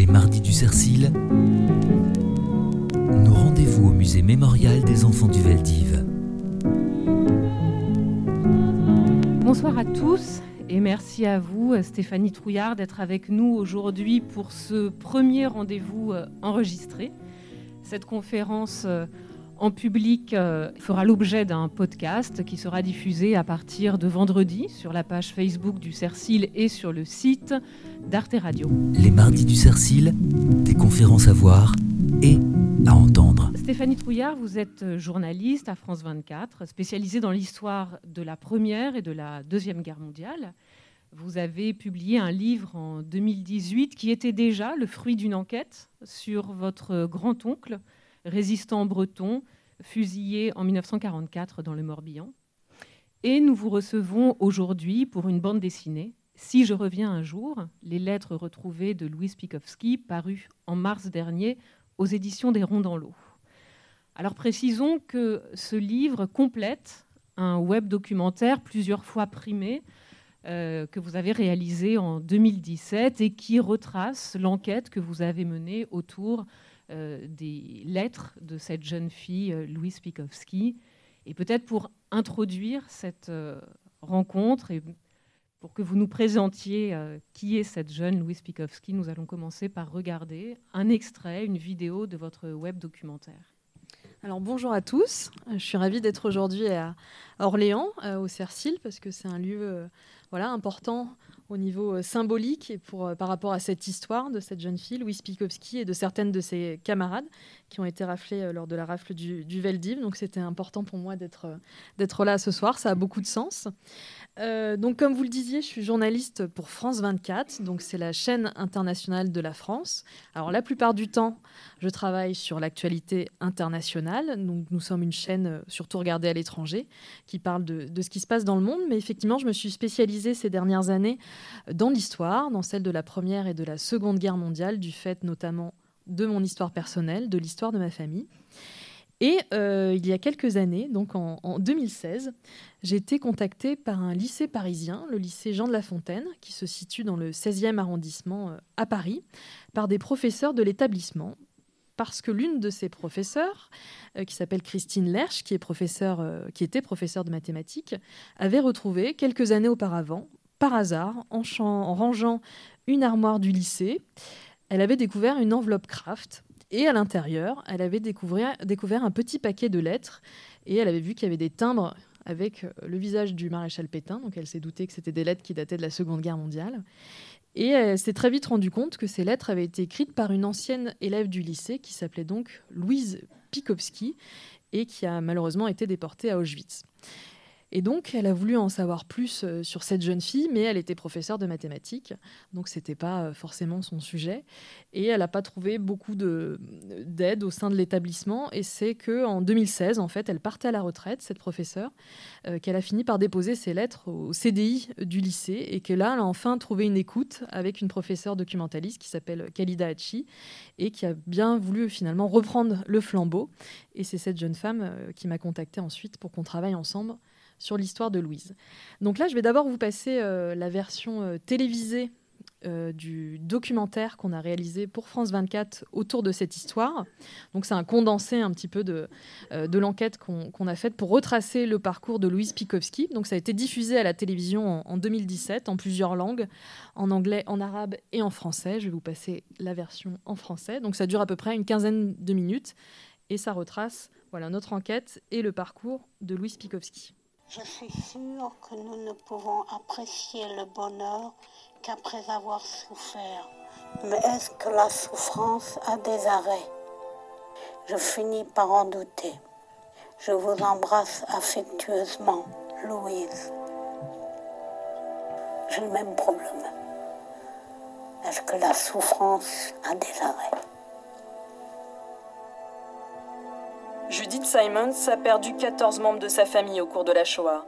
Les mardis du Cercil, nos rendez-vous au musée mémorial des enfants du Veldiv. Bonsoir à tous et merci à vous, Stéphanie Trouillard, d'être avec nous aujourd'hui pour ce premier rendez-vous euh, enregistré. Cette conférence euh, en public euh, fera l'objet d'un podcast qui sera diffusé à partir de vendredi sur la page Facebook du Cercil et sur le site d'Arte Radio. Les mardis du Cercil, des conférences à voir et à entendre. Stéphanie Trouillard, vous êtes journaliste à France 24, spécialisée dans l'histoire de la Première et de la Deuxième Guerre mondiale. Vous avez publié un livre en 2018 qui était déjà le fruit d'une enquête sur votre grand-oncle, résistant breton, fusillé en 1944 dans le Morbihan. Et nous vous recevons aujourd'hui pour une bande dessinée, Si je reviens un jour, les lettres retrouvées de Louis Pikowski, paru en mars dernier aux éditions des Ronds dans l'eau. Alors précisons que ce livre complète un web documentaire plusieurs fois primé euh, que vous avez réalisé en 2017 et qui retrace l'enquête que vous avez menée autour des lettres de cette jeune fille, euh, Louise Pikowski. Et peut-être pour introduire cette euh, rencontre et pour que vous nous présentiez qui est cette jeune Louise Pikowski, nous allons commencer par regarder un extrait, une vidéo de votre web documentaire. Alors bonjour à tous, je suis ravie d'être aujourd'hui à Orléans, au Cercil, parce que c'est un lieu voilà, important au niveau euh, symbolique et pour, euh, par rapport à cette histoire de cette jeune fille, Louise Pikowski, et de certaines de ses camarades qui ont été raflées euh, lors de la rafle du, du Veldiv. Donc c'était important pour moi d'être là ce soir, ça a beaucoup de sens. Euh, donc, comme vous le disiez, je suis journaliste pour France 24, donc c'est la chaîne internationale de la France. Alors, la plupart du temps, je travaille sur l'actualité internationale. Donc, nous sommes une chaîne euh, surtout regardée à l'étranger qui parle de, ce qui se passe dans le monde. Mais effectivement, je me suis spécialisée ces dernières années dans l'histoire, dans celle de la Première et de la Seconde Guerre mondiale, du fait notamment de mon histoire personnelle, de l'histoire de ma famille. Et euh, il y a quelques années, donc en, 2016, j'ai été contactée par un lycée parisien, le lycée Jean de La Fontaine, qui se situe dans le 16e arrondissement euh, à Paris, par des professeurs de l'établissement. Parce que l'une de ces professeurs, euh, qui s'appelle Christine Lerche, qui, est professeur, qui était professeure de mathématiques, avait retrouvé quelques années auparavant, par hasard, en, en rangeant une armoire du lycée, elle avait découvert une enveloppe craft et à l'intérieur, elle avait découvert, découvert un petit paquet de lettres et elle avait vu qu'il y avait des timbres avec euh, le visage du maréchal Pétain. Donc elle s'est doutée que c'était des lettres qui dataient de la Seconde Guerre mondiale. Et elle s'est très vite rendue compte que ces lettres avaient été écrites par une ancienne élève du lycée qui s'appelait donc Louise Pikowski et qui a malheureusement été déportée à Auschwitz. Et donc, elle a voulu en savoir plus euh, sur cette jeune fille, mais elle était professeure de mathématiques, donc c'était pas euh, forcément son sujet. Et elle n'a pas trouvé beaucoup d'aide au sein de l'établissement. Et c'est que en 2016, en fait, elle partait à la retraite, cette professeure, euh, qu'elle a fini par déposer ses lettres au CDI du lycée, et que là, elle a enfin trouvé une écoute avec une professeure documentaliste qui s'appelle Khalida Hachi, et qui a bien voulu finalement reprendre le flambeau. Et c'est cette jeune femme qui m'a contactée ensuite pour qu'on travaille ensemble sur l'histoire de Louise. Donc là, je vais d'abord vous passer euh, la version euh, télévisée euh, du documentaire qu'on a réalisé pour France 24 autour de cette histoire. Donc c'est un condensé un petit peu de, l'enquête qu'on a faite pour retracer le parcours de Louise Pikowski. Donc ça a été diffusé à la télévision en, en, 2017 en plusieurs langues, en anglais, en arabe et en français. Je vais vous passer la version en français. Donc ça dure à peu près une quinzaine de minutes et ça retrace voilà, notre enquête et le parcours de Louise Pikowski. Je suis sûre que nous ne pouvons apprécier le bonheur qu'après avoir souffert. Mais est-ce que la souffrance a des arrêts? Je finis par en douter. Je vous embrasse affectueusement, Louise. J'ai le même problème. Est-ce que la souffrance a des arrêts? Judith Simons a perdu 14 membres de sa famille au cours de la Shoah.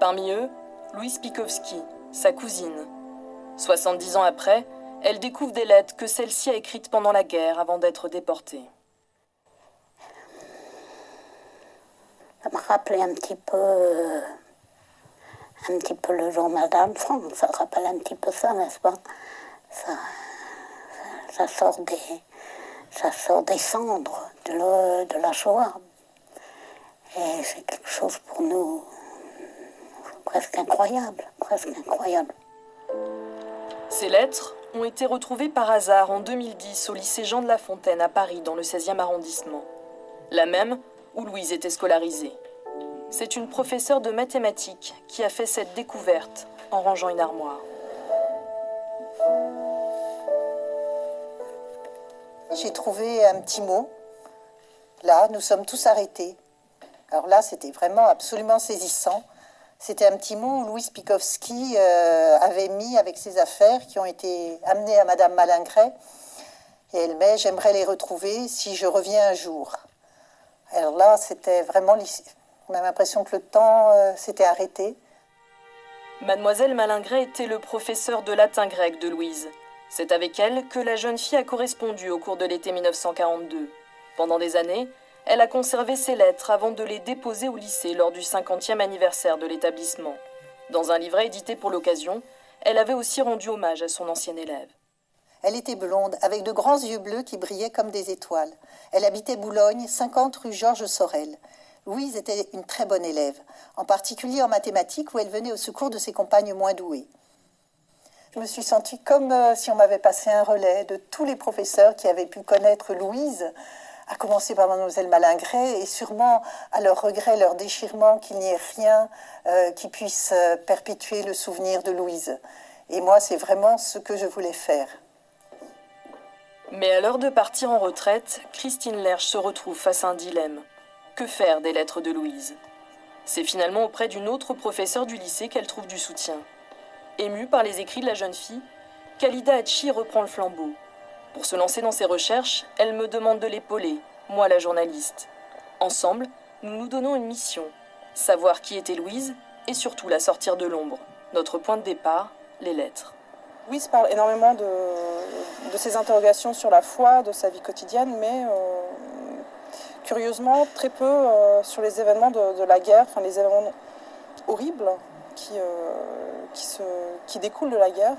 Parmi eux, Louise Pikowski, sa cousine. 70 ans après, elle découvre des lettres que celle-ci a écrites pendant la guerre avant d'être déportée. Ça me rappelait un petit peu, un petit peu le journal d'Anne Ça rappelle un petit peu ça, n'est-ce pas? Ça, ça sort des, ça sort des cendres de, la Shoah. Et c'est quelque chose pour nous presque incroyable, presque incroyable. Ces lettres ont été retrouvées par hasard en 2010 au lycée Jean de La Fontaine à Paris, dans le 16e arrondissement. La même où Louise était scolarisée. C'est une professeure de mathématiques qui a fait cette découverte en rangeant une armoire. J'ai trouvé un petit mot. Là, nous sommes tous arrêtés. Alors là, c'était vraiment absolument saisissant. C'était un petit mot où Louis Pikowski euh, avait mis avec ses affaires qui ont été amenées à Madame Malingret. Et elle met J'aimerais les retrouver si je reviens un jour. Alors là, c'était vraiment. On a l'impression que le temps euh, s'était arrêté. Mademoiselle Malingret était le professeur de latin grec de Louise. C'est avec elle que la jeune fille a correspondu au cours de l'été 1942. Pendant des années, elle a conservé ses lettres avant de les déposer au lycée lors du 50e anniversaire de l'établissement. Dans un livret édité pour l'occasion, elle avait aussi rendu hommage à son ancien élève. Elle était blonde, avec de grands yeux bleus qui brillaient comme des étoiles. Elle habitait Boulogne, 50 rue Georges Sorel. Louise était une très bonne élève, en particulier en mathématiques où elle venait au secours de ses compagnes moins douées. Je me suis sentie comme euh, si on m'avait passé un relais de tous les professeurs qui avaient pu connaître Louise, à commencer par mademoiselle Malingret, et sûrement à leur regret, leur déchirement, qu'il n'y ait rien euh, qui puisse euh, perpétuer le souvenir de Louise. Et moi, c'est vraiment ce que je voulais faire. Mais à l'heure de partir en retraite, Christine Lerche se retrouve face à un dilemme. Que faire des lettres de Louise? C'est finalement auprès d'une autre professeure du lycée qu'elle trouve du soutien. Émue par les écrits de la jeune fille, Khalida Hachi reprend le flambeau. Pour se lancer dans ses recherches, elle me demande de l'épauler, moi la journaliste. Ensemble, nous nous donnons une mission savoir qui était Louise et surtout la sortir de l'ombre. Notre point de départ, les lettres. Louise parle énormément de, ses interrogations sur la foi, de sa vie quotidienne, mais euh, curieusement très peu euh, sur les événements de, la guerre, les événements horribles qui, euh, qui, se, qui découlent de la guerre.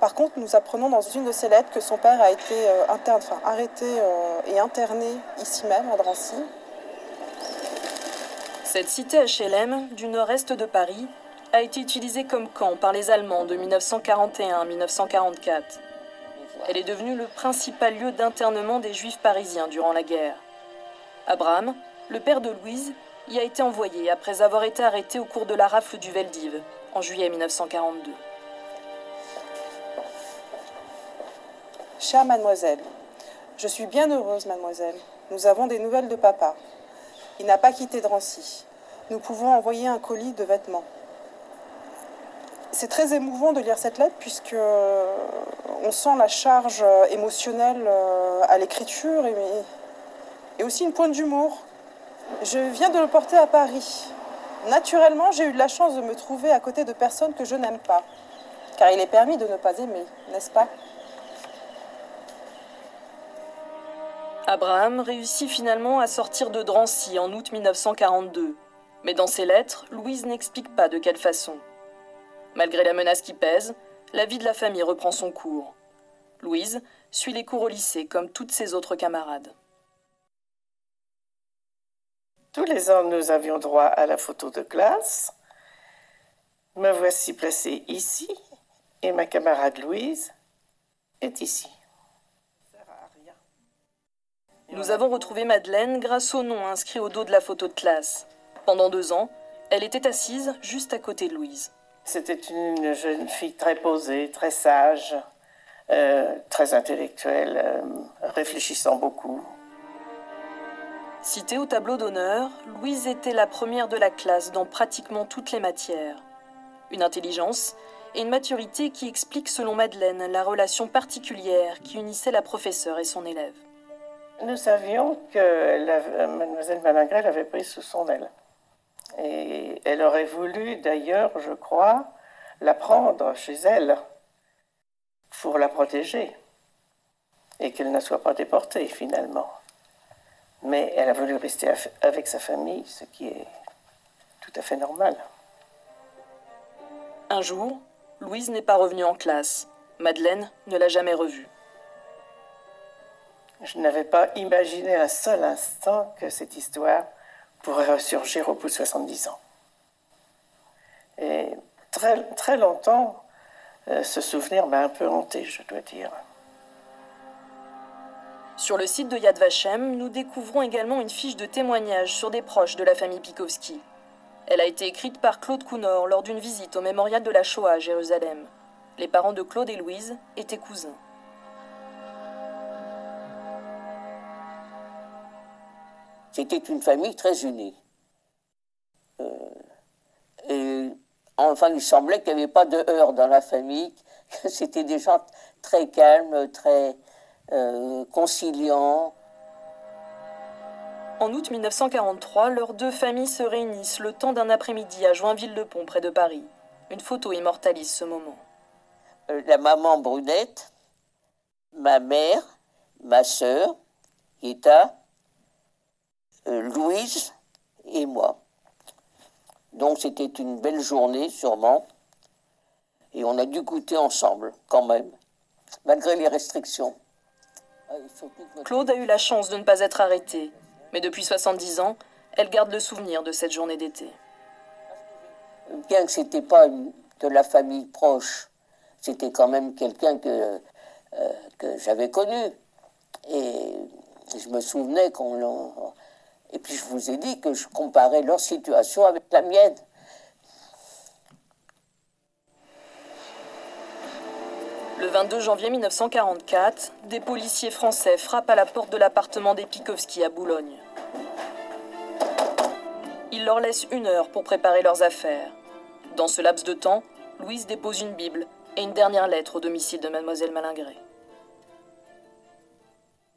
Par contre, nous apprenons dans une de ses lettres que son père a été euh, interne, enfin, arrêté euh, et interné ici même, à Drancy. Cette cité HLM du nord-est de Paris a été utilisée comme camp par les Allemands de 1941 à 1944. Elle est devenue le principal lieu d'internement des Juifs parisiens durant la guerre. Abraham, le père de Louise, y a été envoyé après avoir été arrêté au cours de la rafle du Veldiv en juillet 1942. Chère mademoiselle, je suis bien heureuse, mademoiselle. Nous avons des nouvelles de papa. Il n'a pas quitté Drancy. Nous pouvons envoyer un colis de vêtements. C'est très émouvant de lire cette lettre puisque euh, on sent la charge euh, émotionnelle euh, à l'écriture et, et aussi une pointe d'humour. Je viens de le porter à Paris. Naturellement, j'ai eu la chance de me trouver à côté de personnes que je n'aime pas. Car il est permis de ne pas aimer, n'est-ce pas? Abraham réussit finalement à sortir de Drancy en août 1942. Mais dans ses lettres, Louise n'explique pas de quelle façon. Malgré la menace qui pèse, la vie de la famille reprend son cours. Louise suit les cours au lycée comme toutes ses autres camarades. Tous les ans, nous avions droit à la photo de classe. Me voici placée ici et ma camarade Louise est ici. Nous avons retrouvé Madeleine grâce au nom inscrit au dos de la photo de classe. Pendant deux ans, elle était assise juste à côté de Louise. C'était une jeune fille très posée, très sage, euh, très intellectuelle, euh, réfléchissant beaucoup. Citée au tableau d'honneur, Louise était la première de la classe dans pratiquement toutes les matières. Une intelligence et une maturité qui expliquent selon Madeleine la relation particulière qui unissait la professeure et son élève. Nous savions que mademoiselle Malingret l'avait prise sous son aile. Et elle aurait voulu d'ailleurs, je crois, la prendre chez elle pour la protéger et qu'elle ne soit pas déportée finalement mais elle a voulu rester avec sa famille, ce qui est tout à fait normal. Un jour, Louise n'est pas revenue en classe. Madeleine ne l'a jamais revue. Je n'avais pas imaginé un seul instant que cette histoire pourrait ressurgir au bout de 70 ans. Et très, très longtemps, euh, ce souvenir m'a un peu hanté, je dois dire. Sur le site de Yad Vashem, nous découvrons également une fiche de témoignage sur des proches de la famille Pikowski. Elle a été écrite par Claude Counor lors d'une visite au mémorial de la Shoah à Jérusalem. Les parents de Claude et Louise étaient cousins. C'était une famille très unie. Euh, et enfin, il semblait qu'il n'y avait pas de heurts dans la famille, que c'était des gens très calmes, très euh, conciliants. En août 1943, leurs deux familles se réunissent le temps d'un après-midi à Joinville-le-Pont, près de Paris. Une photo immortalise ce moment. Euh, la maman Brunette, ma mère, ma sœur, Yeta, euh, Louise et moi. Donc c'était une belle journée sûrement. Et on a dû goûter ensemble quand même, malgré les restrictions. Claude a eu la chance de ne pas être arrêtée. Mais depuis 70 ans, elle garde le souvenir de cette journée d'été. Bien que ce n'était pas de la famille proche, c'était quand même quelqu'un que, euh, que j'avais connu. Et je me souvenais qu'on. Et puis je vous ai dit que je comparais leur situation avec la mienne. Le 22 janvier 1944, des policiers français frappent à la porte de l'appartement des Pikowski à Boulogne. Ils leur laissent une heure pour préparer leurs affaires. Dans ce laps de temps, Louise dépose une Bible et une dernière lettre au domicile de mademoiselle Malingré.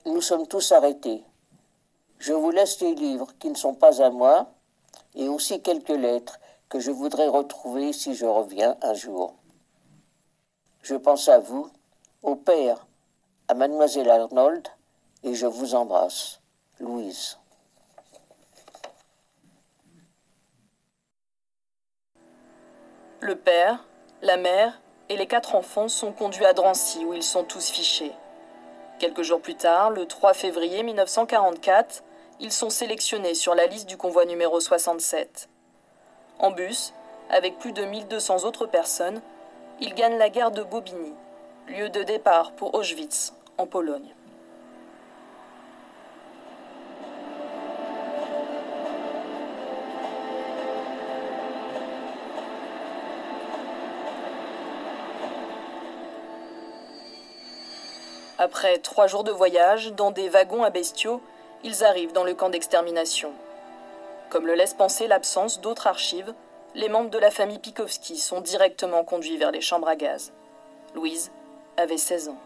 Nous sommes tous arrêtés. Je vous laisse les livres qui ne sont pas à moi et aussi quelques lettres que je voudrais retrouver si je reviens un jour. Je pense à vous, au père, à mademoiselle Arnold, et je vous embrasse. Louise. Le père, la mère et les quatre enfants sont conduits à Drancy où ils sont tous fichés. Quelques jours plus tard, le 3 février 1944, ils sont sélectionnés sur la liste du convoi numéro 67. En bus, avec plus de 1200 autres personnes, ils gagnent la gare de Bobigny, lieu de départ pour Auschwitz, en Pologne. Après trois jours de voyage, dans des wagons à bestiaux, ils arrivent dans le camp d'extermination. Comme le laisse penser l'absence d'autres archives, les membres de la famille Pikowski sont directement conduits vers les chambres à gaz. Louise avait 16 ans.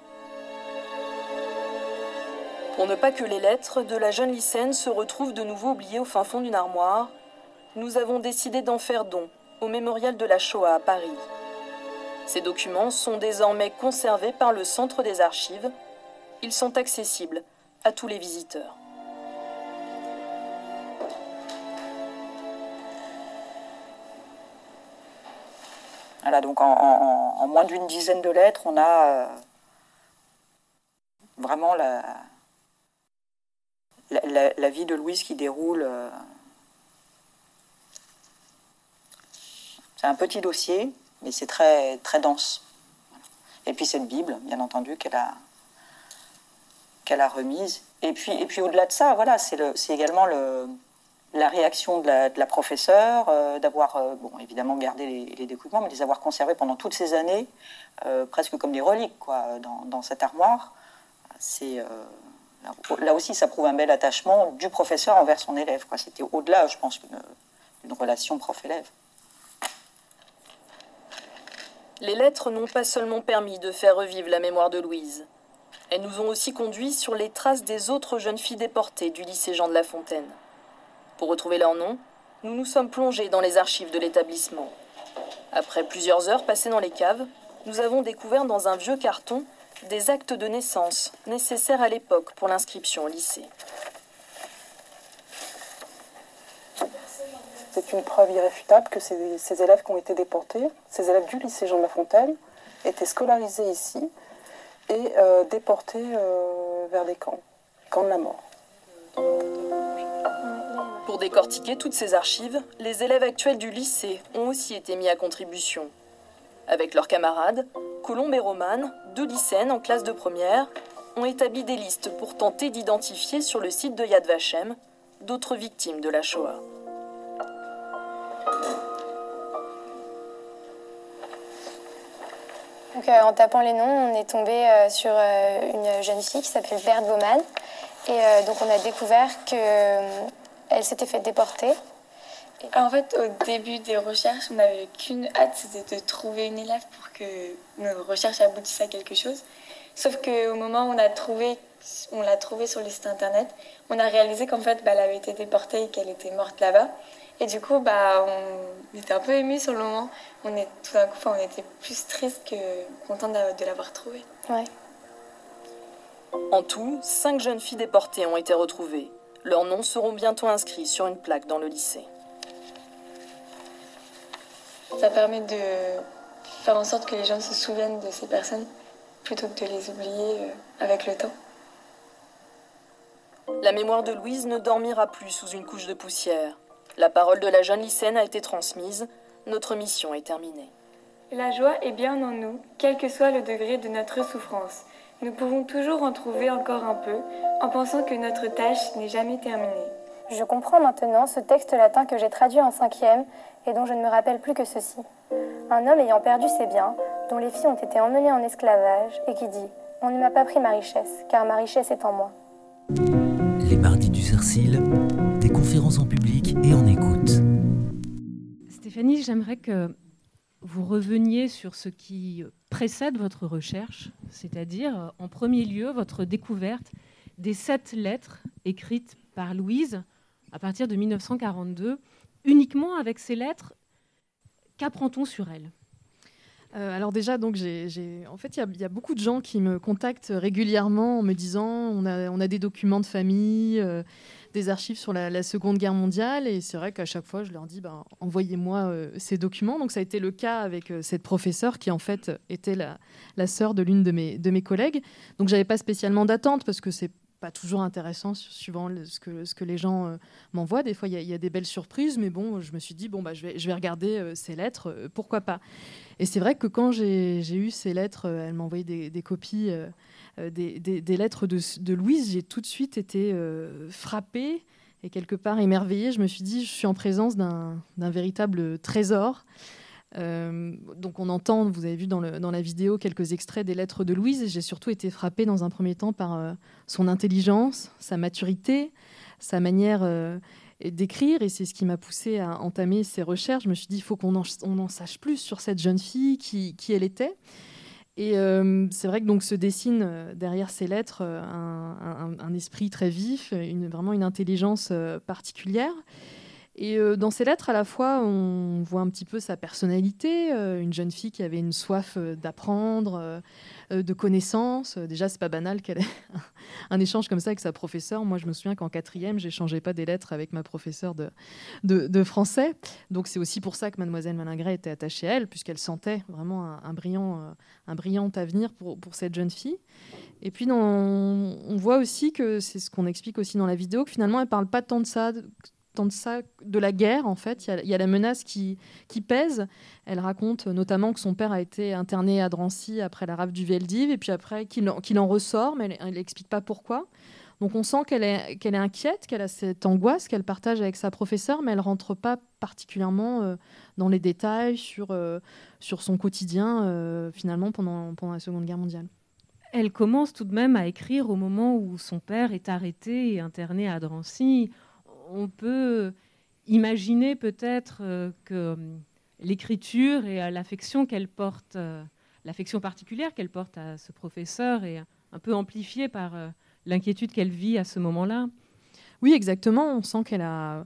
Pour ne pas que les lettres de la jeune lycéenne se retrouvent de nouveau oubliées au fin fond d'une armoire, nous avons décidé d'en faire don au mémorial de la Shoah à Paris. Ces documents sont désormais conservés par le Centre des archives. Ils sont accessibles à tous les visiteurs. Voilà, donc en, moins d'une dizaine de lettres, on a euh, vraiment la, la, vie de Louise qui déroule. Euh, c'est un petit dossier, mais c'est très, très dense. Et puis cette Bible, bien entendu, qu'elle a, qu'elle a remise. Et puis, et puis au-delà de ça, voilà, c'est, également le, la réaction de la, professeure, euh, d'avoir, euh, bon, évidemment, gardé les, les, documents, mais les avoir conservés pendant toutes ces années, euh, presque comme des reliques, quoi, dans, dans cette armoire. C'est, là aussi, ça prouve un bel attachement du professeur envers son élève. Quoi. C'était au-delà, je pense, d'une relation prof-élève. Les lettres n'ont pas seulement permis de faire revivre la mémoire de Louise. Elles nous ont aussi conduits sur les traces des autres jeunes filles déportées du lycée Jean de La Fontaine. Pour retrouver leur nom, nous nous sommes plongés dans les archives de l'établissement. Après plusieurs heures passées dans les caves, nous avons découvert dans un vieux carton des actes de naissance nécessaires à l'époque pour l'inscription au lycée. C'est une preuve irréfutable que ces, élèves qui ont été déportés, ces élèves du lycée Jean de La Fontaine, étaient scolarisés ici et euh, déportés euh, vers des camps. camp de la mort. Pour décortiquer toutes ces archives, les élèves actuels du lycée ont aussi été mis à contribution. Avec leurs camarades, Colombe et Romane, deux lycéennes en classe de première, ont établi des listes pour tenter d'identifier sur le site de Yad Vashem d'autres victimes de la Shoah. Euh, en tapant les noms, on est tombé euh, sur euh, une jeune fille qui s'appelle Berthe Baumann. Et donc on a découvert qu'elle s'était fait déporter. En fait, au début des recherches, on n'avait qu'une hâte, c'était de trouver une élève pour que nos recherches aboutissent à quelque chose. Sauf qu'au moment où on a trouvé, on l'a trouvée sur le site internet, on a réalisé qu'en fait, bah, elle avait été déportée et qu'elle était morte là-bas. Et du coup, bah, on était un peu émus sur le moment. On est tout d'un coup, on était plus triste que content de, l'avoir trouvée. Ouais. En tout, cinq jeunes filles déportées ont été retrouvées. Leurs noms seront bientôt inscrits sur une plaque dans le lycée. Ça permet de faire en sorte que les gens se souviennent de ces personnes plutôt que de les oublier euh, avec le temps. La mémoire de Louise ne dormira plus sous une couche de poussière. La parole de la jeune lycéenne a été transmise. Notre mission est terminée. La joie est bien en nous, quel que soit le degré de notre souffrance. Nous pouvons toujours en trouver encore un peu, en pensant que notre tâche n'est jamais terminée. Je comprends maintenant ce texte latin que j'ai traduit en cinquième et dont je ne me rappelle plus que ceci. Un homme ayant perdu ses biens, dont les filles ont été emmenées en esclavage, et qui dit On ne m'a pas pris ma richesse, car ma richesse est en moi. Les mardis du Cercil, des conférences en public et en écoute. Stéphanie, j'aimerais que vous reveniez sur ce qui précède votre recherche, c'est-à-dire en premier lieu votre découverte des sept lettres écrites par Louise à partir de 1942. Uniquement avec ces lettres, qu'apprend-on sur elle? Euh, alors déjà, donc j'ai, en fait, il y, a beaucoup de gens qui me contactent régulièrement en me disant on a, on a des documents de famille, euh, des archives sur la, Seconde Guerre mondiale, et c'est vrai qu'à chaque fois, je leur dis ben, envoyez-moi euh, ces documents. Donc ça a été le cas avec cette professeure qui en fait était la, la sœur de l'une de mes, de mes collègues. Donc j'avais pas spécialement d'attente parce que c'est pas toujours intéressant suivant ce, que, ce que les gens euh, m'envoient. Des fois, il y, a des belles surprises, mais bon, je me suis dit, bon, bah, je, vais, je vais regarder euh, ces lettres, euh, pourquoi pas. Et c'est vrai que quand j'ai eu ces lettres, elle m'a envoyé des, copies des, des, lettres de, Louise, j'ai tout de suite été frappée et quelque part émerveillée. Je me suis dit, je suis en présence d'un véritable trésor. Euh, donc on entend, vous avez vu dans, la vidéo quelques extraits des lettres de Louise, j'ai surtout été frappée dans un premier temps par euh, son intelligence, sa maturité, sa manière euh, d'écrire, et c'est ce qui m'a poussée à entamer ces recherches. Je me suis dit, il faut qu'on en, sache plus sur cette jeune fille, qui, elle était. Et c'est vrai que donc se dessine derrière ces lettres un, esprit très vif, vraiment une intelligence particulière. Et euh, dans ses lettres, à la fois, on voit un petit peu sa personnalité, euh, une jeune fille qui avait une soif euh, d'apprendre, de connaissances. Déjà, c'est pas banal qu'elle ait un échange comme ça avec sa professeure. Moi, je me souviens qu'en quatrième, j'échangeais pas des lettres avec ma professeure de, français. Donc, c'est aussi pour ça que Mademoiselle Malingret était attachée à elle, puisqu'elle sentait vraiment un, brillant, un brillant avenir pour, pour cette jeune fille. Et puis, on voit aussi que c'est ce qu'on explique aussi dans la vidéo, que finalement, elle parle pas tant de ça, tant de ça de la guerre en fait. Il y, a la menace qui, pèse. Elle raconte notamment que son père a été interné à Drancy après la rafle du Veldiv et puis après qu'il en, ressort, mais elle n'explique pas pourquoi. Donc on sent qu'elle est, inquiète, qu'elle a cette angoisse qu'elle partage avec sa professeure, mais elle rentre pas particulièrement euh, dans les détails sur, euh, son quotidien euh, finalement pendant la Seconde Guerre mondiale. Elle commence tout de même à écrire au moment où son père est arrêté et interné à Drancy on peut imaginer peut-être euh, que euh, l'écriture et l'affection qu'elle porte, euh, l'affection particulière qu'elle porte à ce professeur est un peu amplifiée par l'inquiétude qu'elle vit à ce moment-là. Oui, exactement. On sent qu'elle a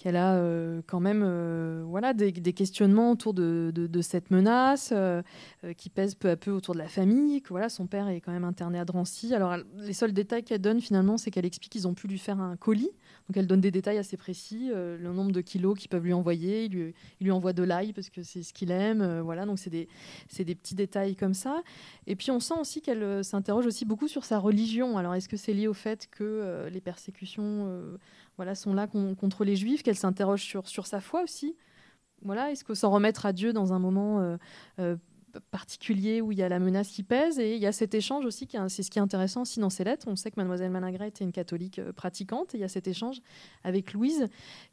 qu'elle a euh, quand même euh, voilà, des, questionnements autour de, cette menace euh, qui pèse peu à peu autour de la famille, que voilà, son père est quand même interné à Drancy. Alors les seuls détails qu'elle donne finalement, c'est qu'elle explique qu'ils ont pu lui faire un colis. Donc elle donne des détails assez précis, le nombre de kilos qu'ils peuvent lui envoyer. Il lui, il envoie de l'ail parce que c'est ce qu'il aime. voilà, donc c'est des, des, petits détails comme ça. Et puis on sent aussi qu'elle s'interroge aussi beaucoup sur sa religion. Alors est-ce que c'est lié au fait que les persécutions voilà, sont là contre les juifs, qu'elle s'interroge sur, sa foi aussi. Voilà, est-ce que s'en remettre à Dieu dans un moment euh, euh, particulier où il y a la menace qui pèse. Et il y a cet échange aussi, c'est ce qui est intéressant aussi dans ces lettres. On sait que mademoiselle Malingret était une catholique euh, pratiquante. Et il y a cet échange avec Louise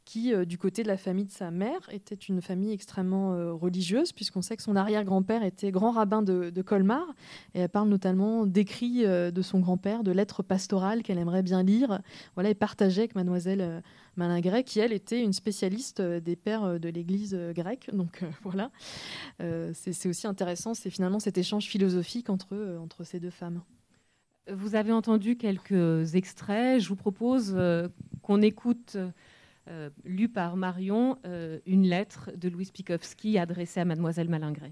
qui, euh, du côté de la famille de sa mère, était une famille extrêmement euh, religieuse puisqu'on sait que son arrière-grand-père était grand rabbin de, Colmar. Et elle parle notamment d'écrits de son grand-père, de lettres pastorales qu'elle aimerait bien lire. Voilà, et partager avec mademoiselle Malingret, qui elle était une spécialiste euh, des pères euh, de l'Église euh, grecque. Donc voilà, c'est aussi intéressant, c'est finalement cet échange philosophique entre, entre ces deux femmes. Vous avez entendu quelques extraits. Je vous propose qu'on écoute, lu par Marion, une lettre de Louis Pikowski adressée à mademoiselle Malingret.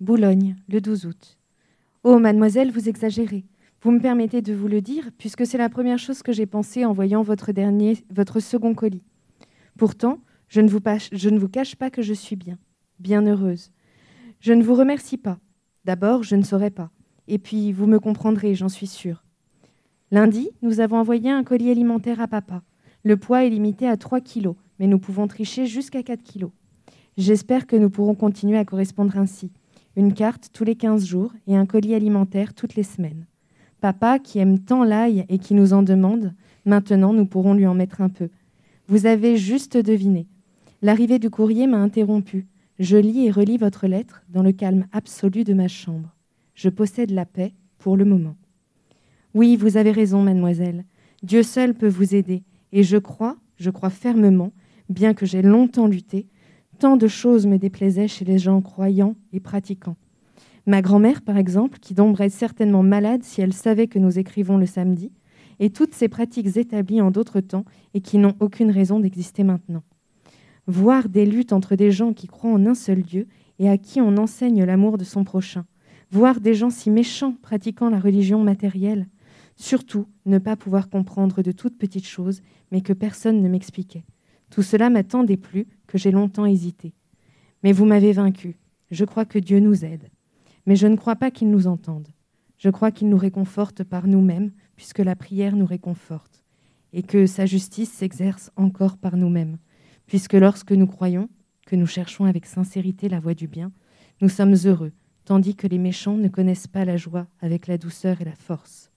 Boulogne, le 12 août. Oh, mademoiselle, vous exagérez. Vous me permettez de vous le dire, puisque c'est la première chose que j'ai pensée en voyant votre, dernier, votre second colis. Pourtant, je ne, vous cache pas que je suis bien, bien heureuse. Je ne vous remercie pas. D'abord, je ne saurais pas. Et puis, vous me comprendrez, j'en suis sûre. Lundi, nous avons envoyé un colis alimentaire à papa. Le poids est limité à 3 kilos, mais nous pouvons tricher jusqu'à 4 kilos. J'espère que nous pourrons continuer à correspondre ainsi. Une carte tous les 15 jours et un colis alimentaire toutes les semaines. Papa, qui aime tant l'ail et qui nous en demande, maintenant nous pourrons lui en mettre un peu. Vous avez juste deviné. L'arrivée du courrier m'a interrompu. Je lis et relis votre lettre dans le calme absolu de ma chambre. Je possède la paix pour le moment. Oui, vous avez raison, mademoiselle. Dieu seul peut vous aider. Et je crois, je crois fermement, bien que j'ai longtemps lutté, tant de choses me déplaisaient chez les gens croyants et pratiquants. Ma grand-mère, par exemple, qui tomberait certainement malade si elle savait que nous écrivons le samedi, et toutes ces pratiques établies en d'autres temps et qui n'ont aucune raison d'exister maintenant. Voir des luttes entre des gens qui croient en un seul Dieu et à qui on enseigne l'amour de son prochain. Voir des gens si méchants pratiquant la religion matérielle. Surtout, ne pas pouvoir comprendre de toutes petites choses, mais que personne ne m'expliquait. Tout cela m'a tant déplu que j'ai longtemps hésité. Mais vous m'avez vaincu. Je crois que Dieu nous aide. Mais je ne crois pas qu'il nous entende. Je crois qu'il nous réconforte par nous-mêmes, puisque la prière nous réconforte, et que sa justice s'exerce encore par nous-mêmes, puisque lorsque nous croyons, que nous cherchons avec sincérité la voie du bien, nous sommes heureux, tandis que les méchants ne connaissent pas la joie avec la douceur et la force.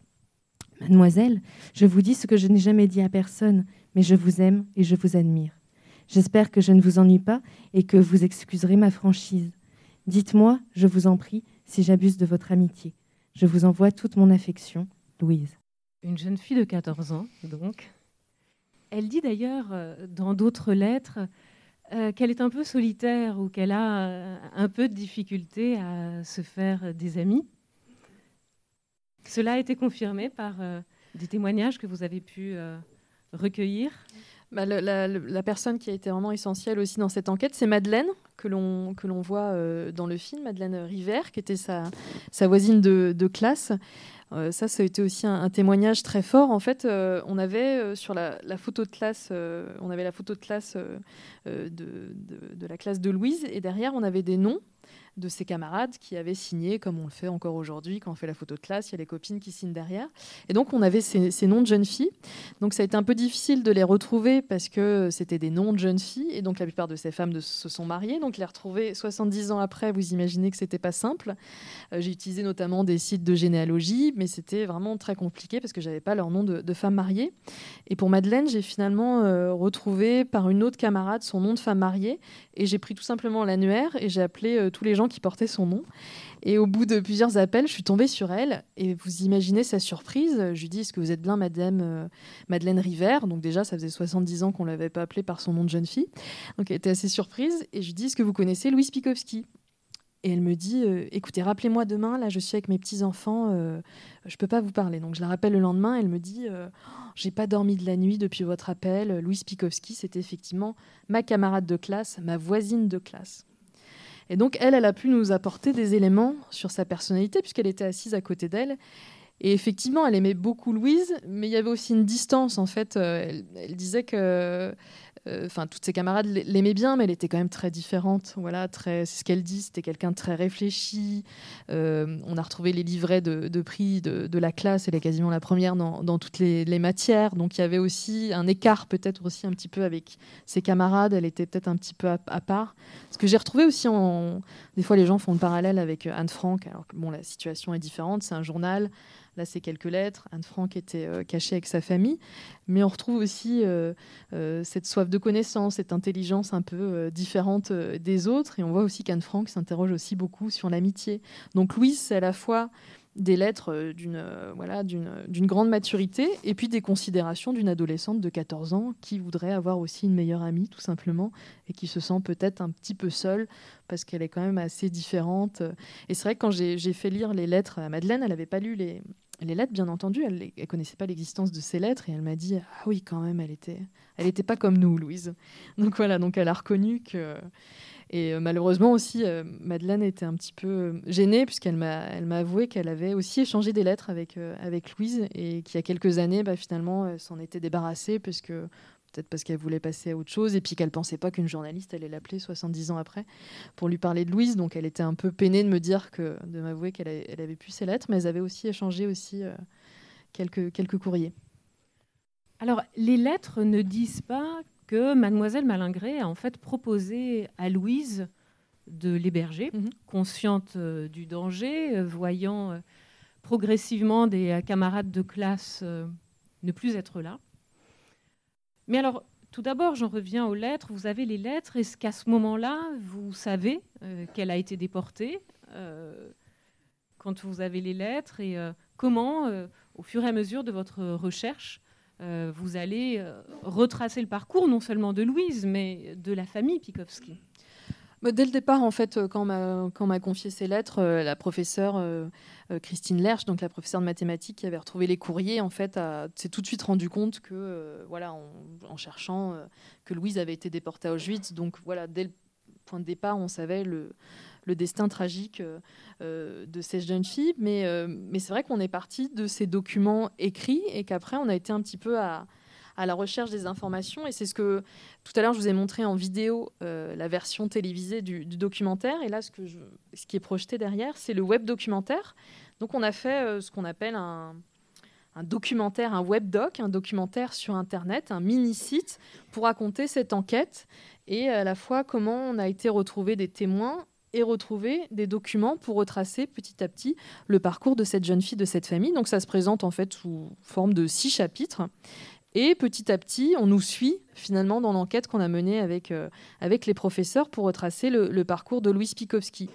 Mademoiselle, je vous dis ce que je n'ai jamais dit à personne, mais je vous aime et je vous admire. J'espère que je ne vous ennuie pas et que vous excuserez ma franchise. Dites-moi, je vous en prie, si j'abuse de votre amitié. Je vous envoie toute mon affection, Louise. Une jeune fille de 14 ans, donc. Elle dit d'ailleurs euh, dans d'autres lettres euh, qu'elle est un peu solitaire ou qu'elle a euh, un peu de difficulté à se faire des amis. Cela a été confirmé par des témoignages que vous avez pu recueillir. Bah, la, personne qui a été vraiment essentielle aussi dans cette enquête, c'est Madeleine, que l'on voit euh, dans le film, Madeleine River, qui était sa, voisine de, classe. Euh, ça, ça a été aussi un, témoignage très fort. En fait, euh, on avait sur la, photo de classe, on avait la photo de classe de, de, la classe de Louise, et derrière, on avait des noms de ses camarades qui avaient signé, comme on le fait encore aujourd'hui quand on fait la photo de classe, il y a les copines qui signent derrière. Et donc on avait ces, noms de jeunes filles. Donc ça a été un peu difficile de les retrouver parce que c'était des noms de jeunes filles, et donc la plupart de ces femmes se sont mariées. Donc les retrouver 70 ans après, vous imaginez que c'était pas simple. Euh, j'ai utilisé notamment des sites de généalogie, mais c'était vraiment très compliqué parce que j'avais pas leur nom de, femmes mariées. Et pour Madeleine, j'ai finalement euh, retrouvé par une autre camarade son nom de femme mariée, et j'ai pris tout simplement l'annuaire et j'ai appelé euh, tous les gens qui portait son nom. Et au bout de plusieurs appels, je suis tombée sur elle. Et vous imaginez sa surprise. Je lui dis Est-ce que vous êtes bien Madame euh, Madeleine River Donc, déjà, ça faisait 70 ans qu'on ne l'avait pas appelée par son nom de jeune fille. Donc, elle était assez surprise. Et je lui dis Est-ce que vous connaissez Louis Pikowski Et elle me dit Écoutez, rappelez-moi demain, là je suis avec mes petits-enfants, je ne peux pas vous parler. Donc je la rappelle le lendemain, elle me dit J'ai pas dormi de la nuit depuis votre appel. Louise Pikowski, c'était effectivement ma camarade de classe, ma voisine de classe. Et donc, elle, elle a pu nous apporter des éléments sur sa personnalité, puisqu'elle était assise à côté d'elle. Et effectivement, elle aimait beaucoup Louise, mais il y avait aussi une distance, en fait. Euh, elle disait que enfin, toutes ses camarades l'aimaient bien, mais elle était quand même très différente. Voilà, très, c'est ce qu'elle dit. C'était quelqu'un de très réfléchi. Euh, on a retrouvé les livrets de, prix de, la classe. Elle est quasiment la première dans, toutes les, matières. Donc il y avait aussi un écart, peut-être aussi un petit peu avec ses camarades. Elle était peut-être un petit peu à, part. Ce que j'ai retrouvé aussi des fois les gens font le parallèle avec Anne Frank. Alors que bon, la situation est différente. C'est un journal. Là, c'est quelques lettres. Anne Frank était euh, cachée avec sa famille. Mais on retrouve aussi euh, euh, cette soif de connaissance, cette intelligence un peu différente des autres. Et on voit aussi qu'Anne Frank s'interroge aussi beaucoup sur l'amitié. Donc Louise, c'est à la fois des lettres d'une voilà, d'une grande maturité et puis des considérations d'une adolescente de 14 ans qui voudrait avoir aussi une meilleure amie tout simplement et qui se sent peut-être un petit peu seule parce qu'elle est quand même assez différente. Et c'est vrai que quand j'ai fait lire les lettres à Madeleine, elle n'avait pas lu les, les lettres, bien entendu, elle ne connaissait pas l'existence de ces lettres et elle m'a dit Ah oui, quand même, elle était, elle était pas comme nous, Louise. Donc voilà, donc elle a reconnu que et euh, malheureusement aussi, euh, Madeleine était un petit peu euh, gênée puisqu'elle m'a, elle m'a avoué qu'elle avait aussi échangé des lettres avec, avec Louise et qu'il y a quelques années, bah, finalement, elle s'en était débarrassée puisque peut-être parce qu'elle voulait passer à autre chose et puis qu'elle pensait pas qu'une journaliste allait l'appeler 70 ans après pour lui parler de Louise. Donc elle était un peu peinée de me dire que, de m'avouer qu'elle avait, elle avait pu ses lettres, mais elles avaient aussi échangé aussi quelques, quelques courriers. Alors, les lettres ne disent pas que mademoiselle Malingré a en fait proposé à Louise de l'héberger, mhm. consciente euh, du danger, euh, voyant euh, progressivement des camarades de classe ne plus être là. Mais alors, tout d'abord, j'en reviens aux lettres. Vous avez les lettres. Est-ce qu'à ce moment-là, vous savez qu'elle a été déportée quand vous avez les lettres et comment, au fur et à mesure de votre recherche, euh, vous allez euh, retracer le parcours non seulement de Louise, mais de la famille Pikowski. Bah, dès le départ, en fait, euh, quand on m'a confié ces lettres, la professeure Christine Lerche, donc la professeure de mathématiques qui avait retrouvé les courriers, en fait, s'est tout de suite rendu compte que, voilà, en, cherchant, que Louise avait été déportée à Auschwitz. Donc voilà, dès le point de départ, on savait le, destin tragique euh, euh, de ces jeunes filles. Euh, mais c'est vrai qu'on est parti de ces documents écrits et qu'après, on a été un petit peu à, à la recherche des informations. Et c'est ce que tout à l'heure, je vous ai montré en vidéo la version télévisée du, documentaire. Et là, ce, qui est projeté derrière, c'est le web documentaire. Donc, on a fait ce qu'on appelle un, un documentaire, un web doc, un documentaire sur Internet, un mini-site pour raconter cette enquête et à la fois comment on a été retrouver des témoins et retrouver des documents pour retracer petit à petit le parcours de cette jeune fille, de cette famille. Donc ça se présente en fait sous forme de six chapitres. Et petit à petit, on nous suit finalement dans l'enquête qu'on a menée avec, euh, avec les professeurs pour retracer le, parcours de Louis Pikowski.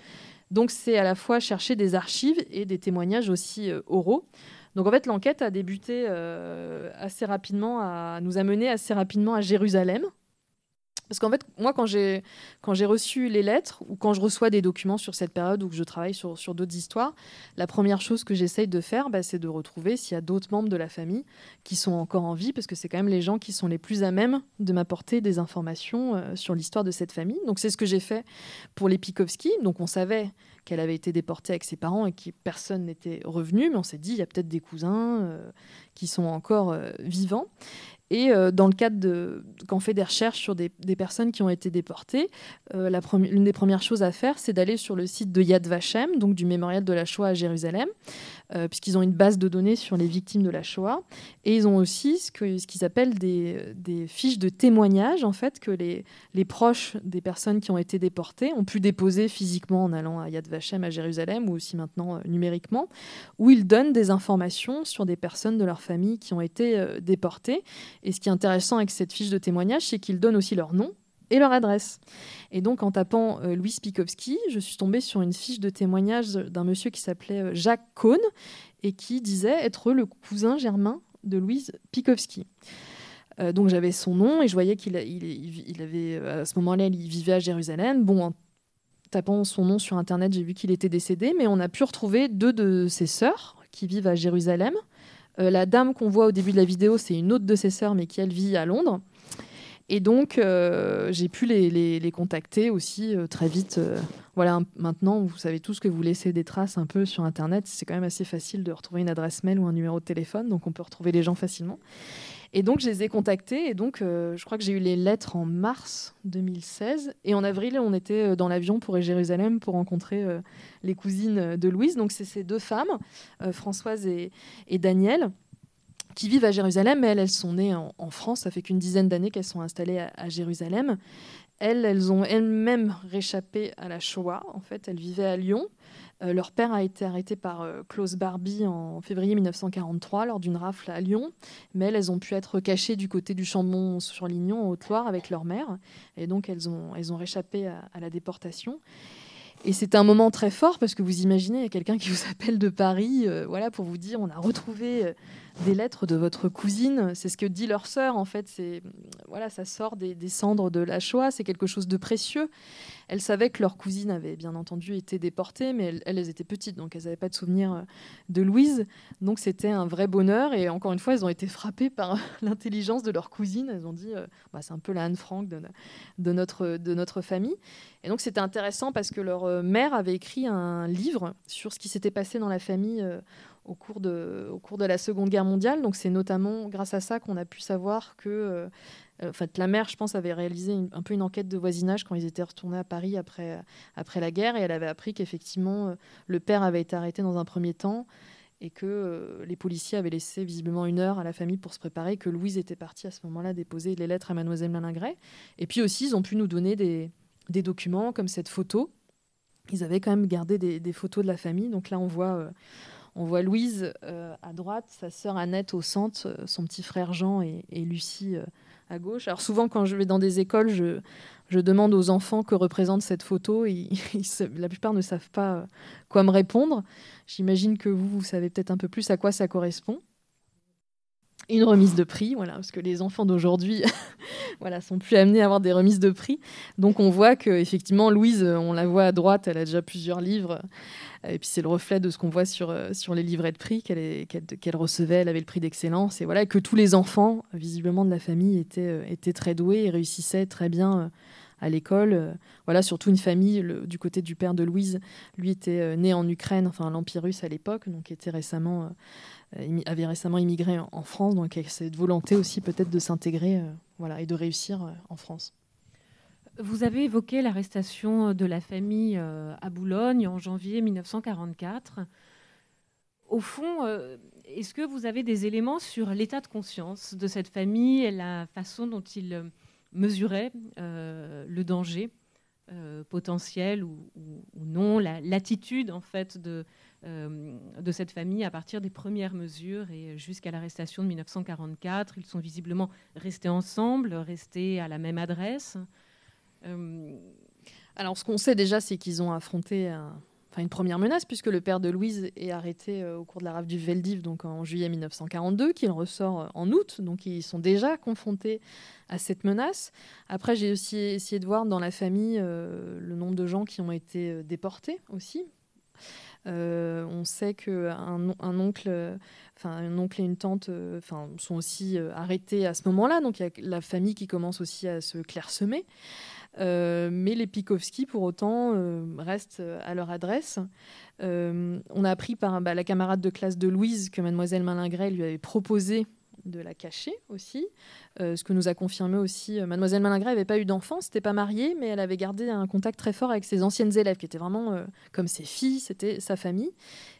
Donc c'est à la fois chercher des archives et des témoignages aussi euh, oraux. Donc en fait, l'enquête a débuté euh, assez rapidement, à, nous a mené assez rapidement à Jérusalem, parce qu'en fait, moi, quand j'ai, reçu les lettres ou quand je reçois des documents sur cette période ou que je travaille sur, sur d'autres histoires, la première chose que j'essaye de faire, bah, c'est de retrouver s'il y a d'autres membres de la famille qui sont encore en vie, parce que c'est quand même les gens qui sont les plus à même de m'apporter des informations euh, sur l'histoire de cette famille. Donc c'est ce que j'ai fait pour les Pikowski. Donc on savait qu'elle avait été déportée avec ses parents et que personne n'était revenu, mais on s'est dit, il y a peut-être des cousins euh, qui sont encore euh, vivants. Et euh, dans le cadre de quand on fait des recherches sur des, personnes qui ont été déportées, euh, l'une des premières choses à faire, c'est d'aller sur le site de Yad Vashem, donc du mémorial de la Shoah à Jérusalem, euh, puisqu'ils ont une base de données sur les victimes de la Shoah. Et ils ont aussi ce qu'ils appellent des, fiches de témoignages, en fait, que les, les, proches des personnes qui ont été déportées ont pu déposer physiquement en allant à Yad Vashem à Jérusalem, ou aussi maintenant numériquement, où ils donnent des informations sur des personnes de leur famille qui ont été déportées et ce qui est intéressant avec cette fiche de témoignage, c'est qu'ils donnent aussi leur nom et leur adresse. Et donc, en tapant euh, Louis je suis tombée sur une fiche de témoignage d'un monsieur qui s'appelait euh, Jacques Cohn et qui disait être le cousin germain de Louise Pikowski. Euh, donc j'avais son nom et je voyais qu'il il, avait à ce moment-là il vivait à Jérusalem. Bon, tapant son nom sur Internet, j'ai vu qu'il était décédé, mais on a pu retrouver deux de ses sœurs qui vivent à Jérusalem. la dame qu'on voit au début de la vidéo, c'est une autre de ses sœurs, mais qui, elle, vit à Londres. Et donc, j'ai pu les, contacter aussi très vite. voilà, maintenant, vous savez tous que vous laissez des traces un peu sur Internet. C'est quand même assez facile de retrouver une adresse mail ou un numéro de téléphone, donc on peut retrouver les gens facilement. Et donc, je les ai contactés. Et donc, euh, je crois que j'ai eu les lettres en mars 2016. Et en avril, on était euh, dans l'avion pour Jérusalem pour rencontrer euh, les cousines de Louise. Donc, c'est ces deux femmes, Françoise et, et Danielle qui vivent à Jérusalem, mais elles, elles sont nées en, France. Ça fait qu'une dizaine d'années qu'elles sont installées à, Jérusalem. Elles, elles ont elles-mêmes réchappé à la Shoah. En fait, elles vivaient à Lyon. Euh, leur père a été arrêté par euh, Klaus Barbie en février 1943 lors d'une rafle à Lyon, mais elles, ont pu être cachées du côté du Chambon sur Lignon en Haute-Loire avec leur mère, et donc elles ont, elles ont réchappé à, la déportation. Et c'était un moment très fort parce que vous imaginez, il y a quelqu'un qui vous appelle de Paris, euh, voilà, pour vous dire on a retrouvé euh, des lettres de votre cousine. C'est ce que dit leur sœur, en fait. C'est voilà, ça sort des, cendres de la Shoah. C'est quelque chose de précieux. Elles savaient que leur cousine avait bien entendu été déportée, mais elles, étaient petites, donc elles n'avaient pas de souvenir euh, de Louise. Donc c'était un vrai bonheur. Et encore une fois, elles ont été frappées par l'intelligence de leur cousine. Elles ont dit, bah, c'est un peu la Anne Frank de, notre, de notre famille. Et donc c'était intéressant parce que leur euh, mère avait écrit un livre sur ce qui s'était passé dans la famille euh, au, cours de, au cours de la Seconde Guerre mondiale. Donc c'est notamment grâce à ça qu'on a pu savoir que euh, en fait, la mère, je pense, avait réalisé un peu une enquête de voisinage quand ils étaient retournés à Paris après, après la guerre et elle avait appris qu'effectivement le père avait été arrêté dans un premier temps et que les policiers avaient laissé visiblement une heure à la famille pour se préparer, que Louise était partie à ce moment-là déposer les lettres à mademoiselle Malingret. Et puis aussi, ils ont pu nous donner des, des documents comme cette photo. Ils avaient quand même gardé des, photos de la famille. Donc là, on voit, euh, on voit Louise euh, à droite, sa sœur Annette au centre, euh, son petit frère Jean et, Lucie à gauche. Alors souvent, quand je vais dans des écoles, je, je demande aux enfants que représente cette photo. Et, la plupart ne savent pas quoi me répondre. J'imagine que vous, vous savez peut-être un peu plus à quoi ça correspond une remise de prix, voilà, parce que les enfants d'aujourd'hui voilà, sont plus amenés à avoir des remises de prix. Donc on voit que effectivement Louise, on la voit à droite, elle a déjà plusieurs livres. Et puis c'est le reflet de ce qu'on voit sur, euh, sur les livrets de prix qu'elle recevait. Elle avait le prix d'excellence. Et voilà que tous les enfants, visiblement de la famille, étaient, euh, étaient très doués et réussissaient très bien euh, à l'école. Voilà, surtout une famille du côté du père de Louise. Lui était né en Ukraine, enfin l'Empire russe à l'époque, donc était récemment euh, avait récemment immigré en France, donc avec cette volonté aussi peut-être de s'intégrer euh, voilà, et de réussir euh, en France. Vous avez évoqué l'arrestation de la famille à Boulogne en janvier 1944. Au fond, est-ce que vous avez des éléments sur l'état de conscience de cette famille et la façon dont ils mesuraient le danger potentiel ou, non, l'attitude en fait de, euh, de cette famille à partir des premières mesures et jusqu'à l'arrestation de 1944. Ils sont visiblement restés ensemble, restés à la même adresse. Euh, Alors, ce qu'on sait déjà, c'est qu'ils ont affronté enfin, une première menace, puisque le père de Louise est arrêté euh, au cours de la rafle du Veldiv, donc en juillet 1942, qu'il ressort en août. Donc, ils sont déjà confrontés à cette menace. Après, j'ai aussi essayé de voir dans la famille le nombre de gens qui ont été déportés aussi, euh, on sait qu'un un oncle, enfin un oncle et une tante, euh, enfin sont aussi euh, arrêtés à ce moment-là. Donc il y a la famille qui commence aussi à se clairsemer. Mais les Pikowski, pour autant, restent à leur adresse. on a appris par bah, la camarade de classe de Louise que mademoiselle Malingret lui avait proposé de la cacher aussi. Euh, ce que nous a confirmé aussi euh, Mademoiselle Malingret n'avait pas eu d'enfant, n'était pas mariée, mais elle avait gardé un contact très fort avec ses anciennes élèves, qui étaient vraiment euh, comme ses filles, c'était sa famille.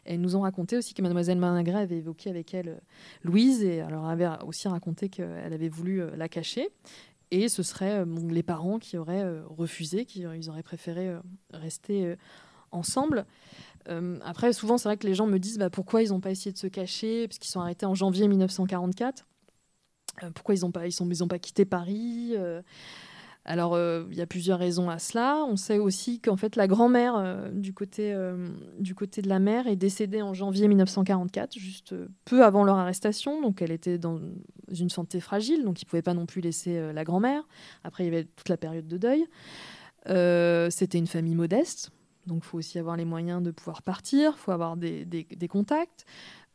Et nous ont raconté aussi que Mademoiselle Malingret avait évoqué avec elle Louise, et alors avait aussi raconté qu'elle avait voulu la cacher. Et ce seraient les parents qui auraient refusé, qui ils auraient préféré rester ensemble. Euh, après, souvent, c'est vrai que les gens me disent bah, pourquoi ils n'ont pas essayé de se cacher, parce qu'ils sont arrêtés en janvier 1944. Euh, pourquoi ils n'ont pas, ils sont, ils pas quitté Paris? Euh. Alors, il y a plusieurs raisons à cela. On sait aussi qu'en fait, la grand-mère du, côté, du côté de la mère est décédée en janvier 1944, juste peu avant leur arrestation. Donc, elle était dans une santé fragile, donc ils ne pouvaient pas non plus laisser la grand-mère. Après, il y avait toute la période de deuil. C'était une famille modeste, donc il faut aussi avoir les moyens de pouvoir partir, il faut avoir des, contacts.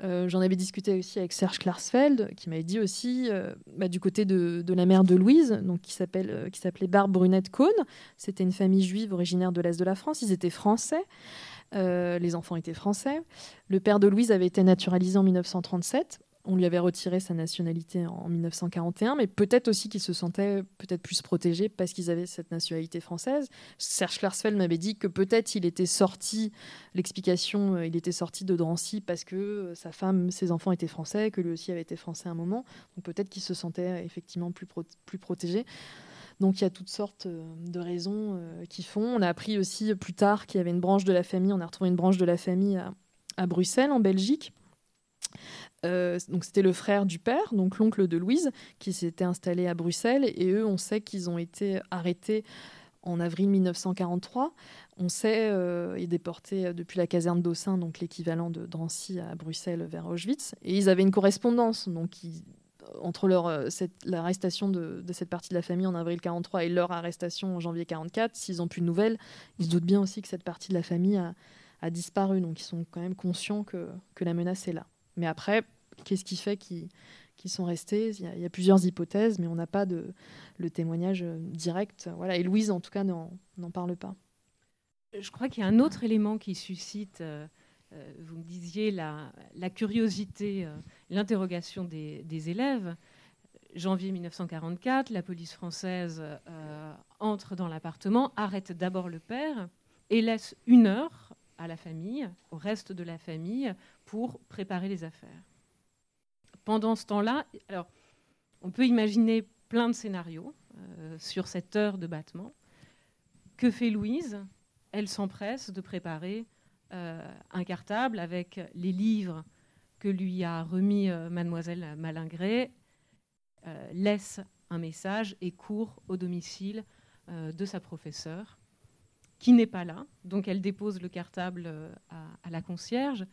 Euh, j'en avais discuté aussi avec Serge Klarsfeld, qui m'avait dit aussi, euh, bah, du côté de, la mère de Louise, donc qui, euh, s'appelait Barbe Brunette Cohn, c'était une famille juive originaire de l'Est de la France, ils étaient français, les enfants étaient français. Le père de Louise avait été naturalisé en 1937, on lui avait retiré sa nationalité en 1941, mais peut-être aussi qu'ils se sentaient peut-être plus protégés parce qu'ils avaient cette nationalité française. Serge Klarsfeld m'avait dit que peut-être il était sorti, l'explication, euh, il était sorti de Drancy parce que euh, sa femme, ses enfants étaient français, que lui aussi avait été français à un moment. Donc peut-être qu'il se sentait effectivement plus, plus protégé. Donc il y a toutes sortes euh, de raisons qui font. On a appris aussi plus tard qu'il y avait une branche de la famille, on a retrouvé une branche de la famille à Bruxelles, en Belgique. Euh, donc c'était le frère du père, donc l'oncle de Louise, qui s'était installé à Bruxelles. Et eux, on sait qu'ils ont été arrêtés en avril 1943. On sait, euh, déportés depuis la caserne d'Aussin, donc l'équivalent de Drancy à Bruxelles vers Auschwitz. Et ils avaient une correspondance donc entre leur, euh, l'arrestation de, cette partie de la famille en avril 43 et leur arrestation en janvier 44. S'ils n'ont plus de nouvelles, ils se doutent bien aussi que cette partie de la famille a, a disparu. Donc ils sont quand même conscients que, que la menace est là. Mais après, qu'est-ce qui fait qu'ils sont restés? Il y, a, plusieurs hypothèses, mais on n'a pas le témoignage euh, direct. Voilà. Et Louise, en tout cas, n'en parle pas. Je crois qu'il y a un autre élément qui suscite, euh, euh, vous me disiez, la, curiosité, l'interrogation des, élèves. Janvier 1944, la police française entre dans l'appartement, arrête d'abord le père et laisse une heure à la famille, au reste de la famille, pour préparer les affaires. Pendant ce temps-là, on peut imaginer plein de scénarios euh, sur cette heure de battement. Que fait Louise? Elle s'empresse de préparer euh, un cartable avec les livres que lui a remis euh, mademoiselle Malingré, laisse un message et court au domicile de sa professeure, qui n'est pas là. Donc elle dépose le cartable à la concierge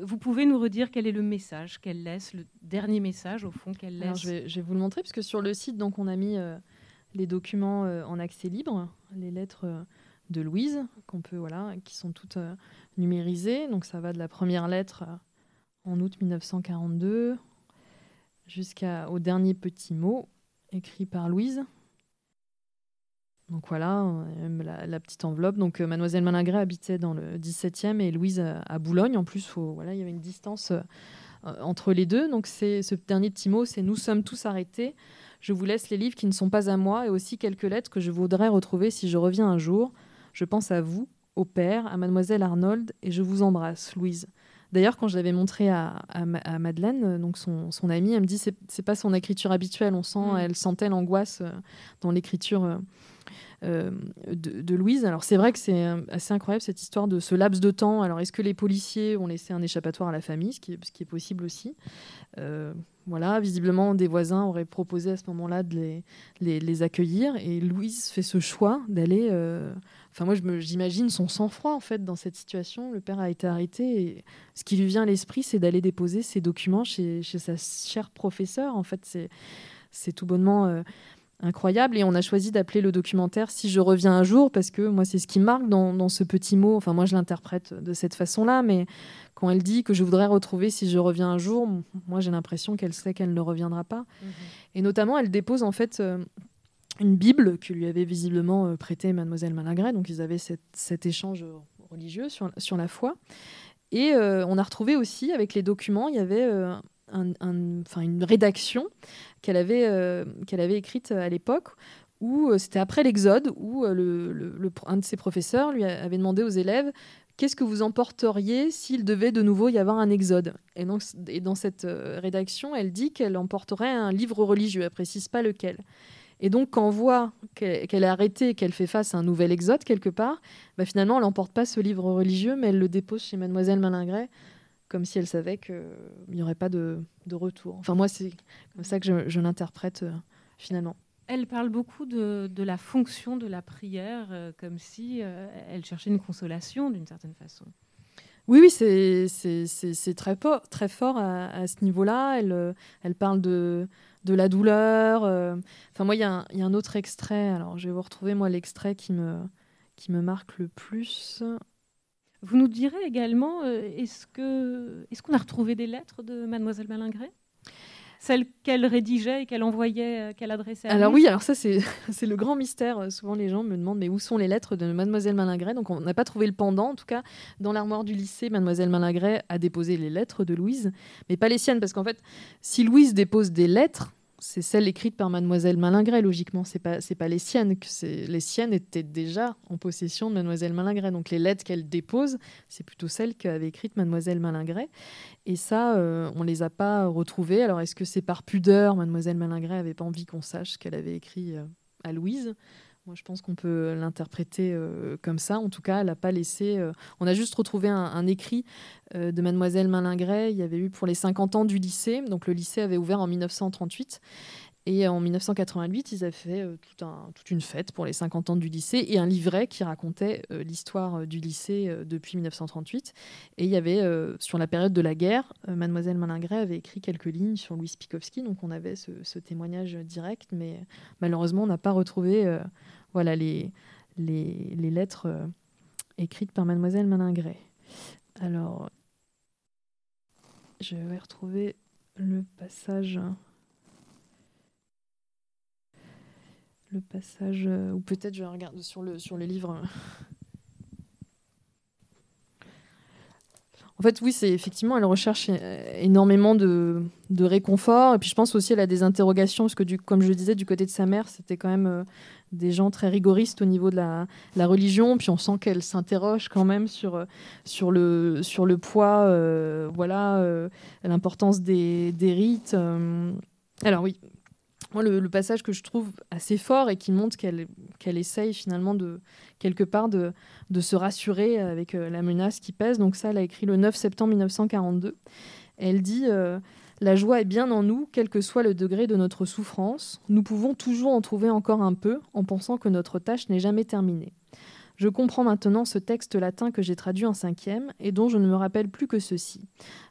vous pouvez nous redire quel est le message qu'elle laisse, le dernier message au fond qu'elle laisse je, vais, vous le montrer, puisque sur le site, donc, on a mis euh, les documents euh, en accès libre, les lettres euh, de Louise, qu'on peut, voilà, qui sont toutes numérisées. Donc ça va de la première lettre en août 1942 jusqu'au dernier petit mot écrit par Louise. Donc voilà, la, petite enveloppe. Donc euh, Mademoiselle Malingré habitait dans le 17e et Louise à, Boulogne. En plus, voilà, il y avait une distance euh, entre les deux. Donc c'est ce dernier petit mot, c'est Nous sommes tous arrêtés. Je vous laisse les livres qui ne sont pas à moi et aussi quelques lettres que je voudrais retrouver si je reviens un jour. Je pense à vous, au père, à Mademoiselle Arnold et je vous embrasse, Louise. D'ailleurs, quand je l'avais montré à, Madeleine, donc son, son, amie, elle me dit c'est, c'est pas son écriture habituelle. On sent, mm. elle sentait l'angoisse euh, dans l'écriture euh, de, Louise. Alors c'est vrai que c'est euh, assez incroyable cette histoire de ce laps de temps. Alors est-ce que les policiers ont laissé un échappatoire à la famille, ce qui est, ce qui est possible aussi? Euh, voilà, visiblement, des voisins auraient proposé à ce moment-là de les, les, accueillir. Et Louise fait ce choix d'aller. Enfin, moi, j'imagine son sang-froid, en fait, dans cette situation. Le père a été arrêté. Et ce qui lui vient à l'esprit, c'est d'aller déposer ses documents chez, chez, sa chère professeure. En fait, c'est tout bonnement incroyable. Et on a choisi d'appeler le documentaire Si je reviens un jour, parce que moi, c'est ce qui marque dans, ce petit mot. Enfin, moi, je l'interprète de cette façon-là, mais quand elle dit que je voudrais retrouver si je reviens un jour, moi, j'ai l'impression qu'elle sait qu'elle ne reviendra pas. Mhm. Et notamment, elle dépose en fait. Euh, une Bible que lui avait visiblement euh, prêtée Mademoiselle Malingret, donc ils avaient cet échange religieux sur, la foi. Et euh, on a retrouvé aussi, avec les documents, il y avait une rédaction qu'elle avait, euh, écrite à l'époque, où euh, c'était après l'Exode, où euh, un de ses professeurs lui avait demandé aux élèves qu'est-ce que vous emporteriez s'il devait de nouveau y avoir un exode? Et, donc, et dans cette rédaction, elle dit qu'elle emporterait un livre religieux, elle précise pas lequel. Et donc, quand on voit qu'elle est arrêtée, qu'elle fait face à un nouvel exode quelque part, bah finalement, elle n'emporte pas ce livre religieux, mais elle le dépose chez Mademoiselle Malingret comme si elle savait qu'il n'y aurait pas de, retour. Enfin, moi, c'est comme ça que je, l'interprète euh, finalement. Elle parle beaucoup de, la fonction de la prière, euh, comme si euh, elle cherchait une consolation d'une certaine façon. Oui, oui, c'est très, très fort à, à ce niveau-là. Elle, elle parle de, de la douleur. Enfin, moi, il y, a un autre extrait. Alors, je vais vous retrouver, moi, l'extrait qui me, qui me marque le plus. Vous nous direz également, est-ce qu'on est qu'on a retrouvé des lettres de Mademoiselle Malingret? Celles qu'elle rédigeait et qu'elle envoyait, euh, qu'elle adressait à Alors oui, alors ça c'est le grand mystère. Euh, souvent les gens me demandent mais où sont les lettres de Mademoiselle Malingret? Donc on n'a pas trouvé le pendant. En tout cas, dans l'armoire du lycée, Mademoiselle Malingret a déposé les lettres de Louise, mais pas les siennes parce qu'en fait, si Louise dépose des lettres, c'est celle écrite par mademoiselle Malingret, logiquement, c'est pas pas les siennes, que les siennes étaient déjà en possession de mademoiselle Malingret. Donc les lettres qu'elle dépose, c'est plutôt celles qu'avait écrites mademoiselle Malingret. Et ça, euh, on les a pas retrouvées. Alors est-ce que c'est par pudeur, mademoiselle Malingret avait pas envie qu'on sache qu'elle avait écrit euh, à Louise? Moi, je pense qu'on peut l'interpréter euh, comme ça. En tout cas, elle n'a pas laissé. Euh, on a juste retrouvé un, écrit euh, de Mademoiselle Malingret. Il y avait eu pour les 50 ans du lycée. Donc, le lycée avait ouvert en 1938. Et en 1988, ils avaient fait toute une fête pour les 50 ans du lycée et un livret qui racontait l'histoire du lycée depuis 1938. Et il y avait, sur la période de la guerre, Mademoiselle Malingret avait écrit quelques lignes sur Louis Pikowski. Donc on avait ce, témoignage direct, mais malheureusement, on n'a pas retrouvé voilà les, les, les lettres euh, écrites par mademoiselle Malingret. Alors, je vais retrouver le passage. Le passage, euh, ou peut-être je regarde sur le, sur le livre. En fait, oui, c'est effectivement, elle recherche euh, énormément de, de, réconfort. Et puis, je pense aussi, elle a des interrogations, parce que, du, comme je le disais, du côté de sa mère, c'était quand même des gens très rigoristes au niveau de la, religion, puis on sent qu'elle s'interroge quand même sur, sur, le, sur le poids, euh, voilà, euh, l'importance des, rites. Euh. Alors oui, le, passage que je trouve assez fort et qui montre qu'elle essaye finalement de quelque part de, de se rassurer avec la menace qui pèse. Donc ça, elle a écrit le 9 septembre 1942. Elle dit la joie est bien en nous, quel que soit le degré de notre souffrance. Nous pouvons toujours en trouver encore un peu en pensant que notre tâche n'est jamais terminée. Je comprends maintenant ce texte latin que j'ai traduit en cinquième et dont je ne me rappelle plus que ceci.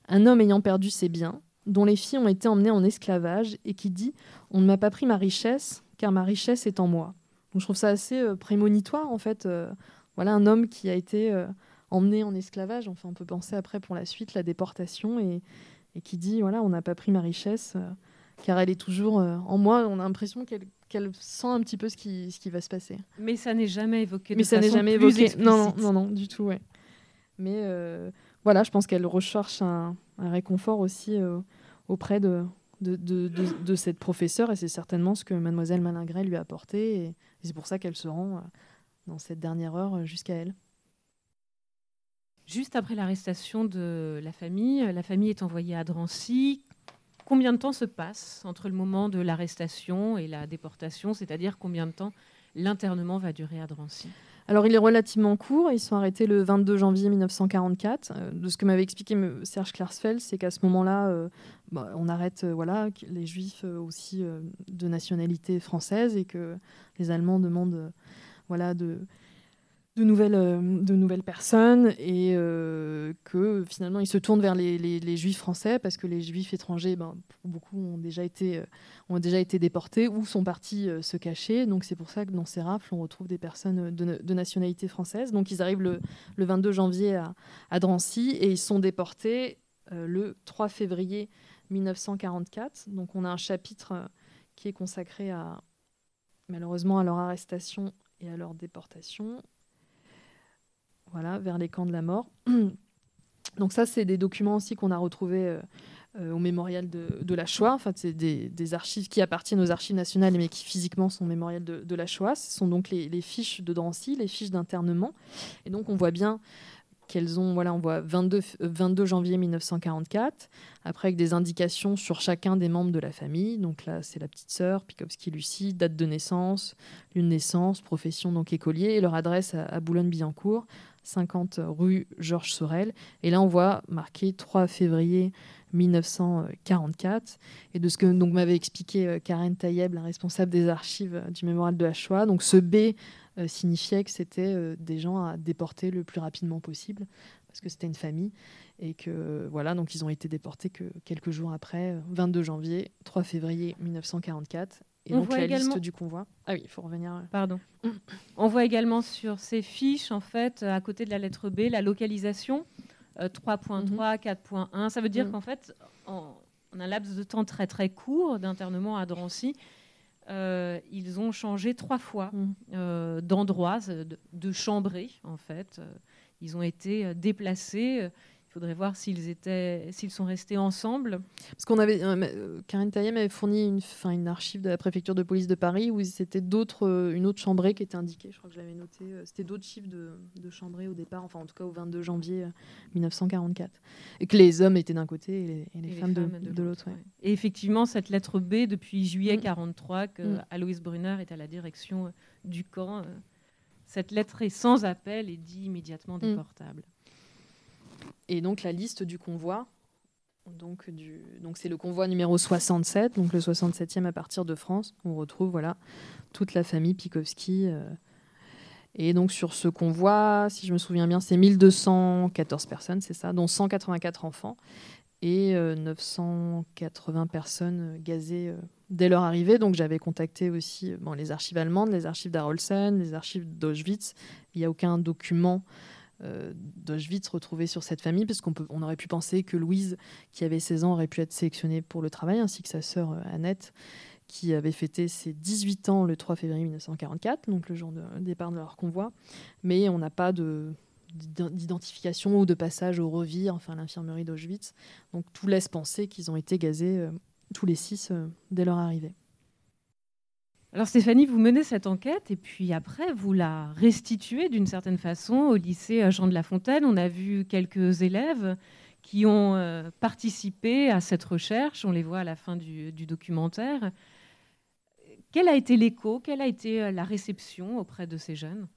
Un homme ayant perdu ses biens, dont les filles ont été emmenées en esclavage et qui dit On ne m'a pas pris ma richesse, car ma richesse est en moi. je trouve ça assez euh, prémonitoire en fait. Euh, voilà un homme qui a été euh, emmené en esclavage. Enfin, on peut penser après pour la suite la déportation et, et qui dit voilà, on n'a pas pris ma richesse car elle est toujours en moi. On a l'impression qu'elle sent un petit peu ce qui, ce qui va se passer. Mais ça n'est jamais évoqué. Mais ça n'est jamais évoqué. Non, non, non, du tout, ouais. Mais voilà, je pense qu'elle recherche un, réconfort aussi auprès de cette professeure et c'est certainement ce que mademoiselle Malingret lui a apporté c'est pour ça qu'elle se rend dans cette dernière heure jusqu'à elle. Juste après l'arrestation de la famille, la famille est envoyée à Drancy. Combien de temps se passe entre le moment de l'arrestation et la déportation C'est-à-dire combien de temps l'internement va durer à Drancy? Alors, il est relativement court. Ils sont arrêtés le 22 janvier 1944. Euh, de ce que m'avait expliqué Serge Klarsfeld, c'est qu'à ce moment-là, euh, bah, on arrête euh, les Juifs aussi de nationalité française et que les Allemands demandent voilà, de, de nouvelles, euh, de nouvelles personnes et euh, que finalement ils se tournent vers les, les, juifs français parce que les juifs étrangers, ben, beaucoup ont déjà, été, euh, ont déjà été déportés ou sont partis se cacher. Donc c'est pour ça que dans ces rafles, on retrouve des personnes de, nationalité française. Donc ils arrivent le, le 22 janvier à, à, Drancy et ils sont déportés le 3 février 1944. Donc on a un chapitre qui est consacré à malheureusement à leur arrestation et à leur déportation voilà, vers les camps de la mort. Donc ça, c'est des documents aussi qu'on a retrouvés euh, euh, au mémorial de, la Shoah. En fait, c'est des, archives qui appartiennent aux archives nationales, mais qui physiquement sont au mémorial de, la Shoah. Ce sont donc les, fiches de Drancy, les fiches d'internement. Et donc, on voit bien qu'elles ont, voilà, on voit 22, 22 janvier 1944, après avec des indications sur chacun des membres de la famille. Donc là, c'est la petite sœur, Pikowski Lucie, date de naissance, lieu de naissance, profession donc écolier, et leur adresse à, Boulogne-Billancourt, 50 rue Georges Sorel. Et là, on voit marqué 3 février 1944. Et de ce que donc m'avait expliqué euh, Karen Tayeb, la responsable des archives euh, du mémorial de la Shoah, donc ce B euh, signifiait que c'était des gens à déporter le plus rapidement possible, parce que c'était une famille et que voilà, donc ils ont été déportés que quelques jours après, 22 janvier, 3 février 1944. Et On donc voit la également- liste du convoi. Ah oui, il faut revenir. Pardon. On voit également sur ces fiches, en fait, à côté de la lettre B, la localisation euh, 3.3, 4.1. Ça veut dire Mhm. qu'en fait, en, en un laps de temps très très court d'internement à Drancy, euh, ils ont changé trois fois Mhm. euh, d'endroit, de, de chambrée, en fait. Euh, Ils ont été euh, déplacés. Il faudrait voir s'ils étaient, s'ils sont restés ensemble. Parce qu'on avait, euh, euh, Karine Taillem avait fourni une, une archive de la préfecture de police de Paris où c'était d'autres, euh, une autre chambrée qui était indiquée. Je crois que je l'avais noté. euh, C'était d'autres chiffres de, de chambrée au départ, enfin en tout cas au 22 janvier euh, 1944. Et que les hommes étaient d'un côté et les, et les Et les femmes, de, femmes de de l'autre. ouais. Et effectivement, cette lettre B, depuis juillet Mm. 43, que Mm. Aloïs Brunner est à la direction du camp, cette lettre est sans appel et dit immédiatement Mm. déportable. Et donc la liste du convoi. Donc, c'est le convoi numéro 67, donc le 67e à partir de France. On retrouve voilà toute la famille Pikowski. euh, et donc sur ce convoi, si je me souviens bien, c'est 1214 personnes, c'est ça, dont 184 enfants et euh, 980 personnes euh, gazées euh, dès leur arrivée. Donc j'avais contacté aussi les archives allemandes, les archives d'Arolsen, les archives d'Auschwitz. Il n'y a aucun document euh, d'Auschwitz retrouvé sur cette famille, parce on aurait pu penser que Louise, qui avait 16 ans, aurait pu être sélectionnée pour le travail, ainsi que sa sœur euh, Annette, qui avait fêté ses 18 ans le 3 février 1944, donc le jour de départ de leur convoi. Mais on n'a pas de d'ident- d'identification ou de passage au revire, enfin l'infirmerie d'Auschwitz. Donc tout laisse penser qu'ils ont été gazés euh, tous les six dès leur arrivée. Alors Stéphanie, vous menez cette enquête et puis après, vous la restituez d'une certaine façon au lycée Jean de La Fontaine. On a vu quelques élèves qui ont euh, participé à cette recherche. On les voit à la fin du, documentaire. Quel a été l'écho? Quelle a été euh, la réception auprès de ces jeunes?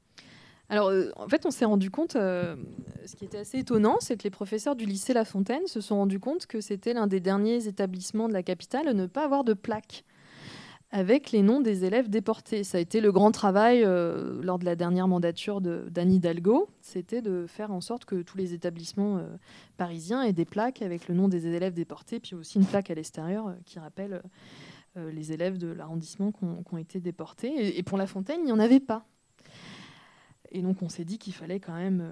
Alors, euh, en fait, on s'est rendu compte, ce qui était assez étonnant, c'est que les professeurs du lycée La Fontaine se sont rendus compte que c'était l'un des derniers établissements de la capitale à ne pas avoir de plaque avec les noms des élèves déportés. Ça a été le grand travail euh, lors de la dernière mandature de- d'Anne Hidalgo, c'était de faire en sorte que tous les établissements euh, parisiens aient des plaques avec le nom des élèves déportés, puis aussi une plaque à l'extérieur euh, qui rappelle les élèves de l'arrondissement qui ont, été déportés. Et, pour La Fontaine, il n'y en avait pas. Et donc on s'est dit qu'il fallait quand même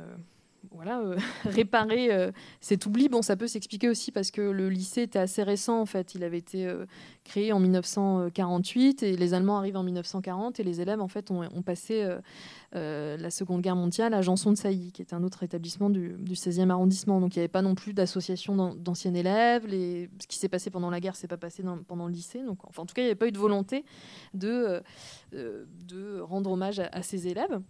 voilà, euh, réparer euh, cet oubli. Bon, ça peut s'expliquer aussi parce que le lycée était assez récent en fait. Il avait été euh, créé en 1948 et les Allemands arrivent en 1940 et les élèves en fait ont, passé la Seconde Guerre mondiale à Janson de Sailly, qui est un autre établissement du, du 16e arrondissement. Donc il n'y avait pas non plus d'association d'an- d'anciens élèves. Ce qui s'est passé pendant la guerre s'est pas passé pendant le lycée. Donc enfin, en tout cas, il n'y avait pas eu de volonté de, rendre hommage à ces élèves.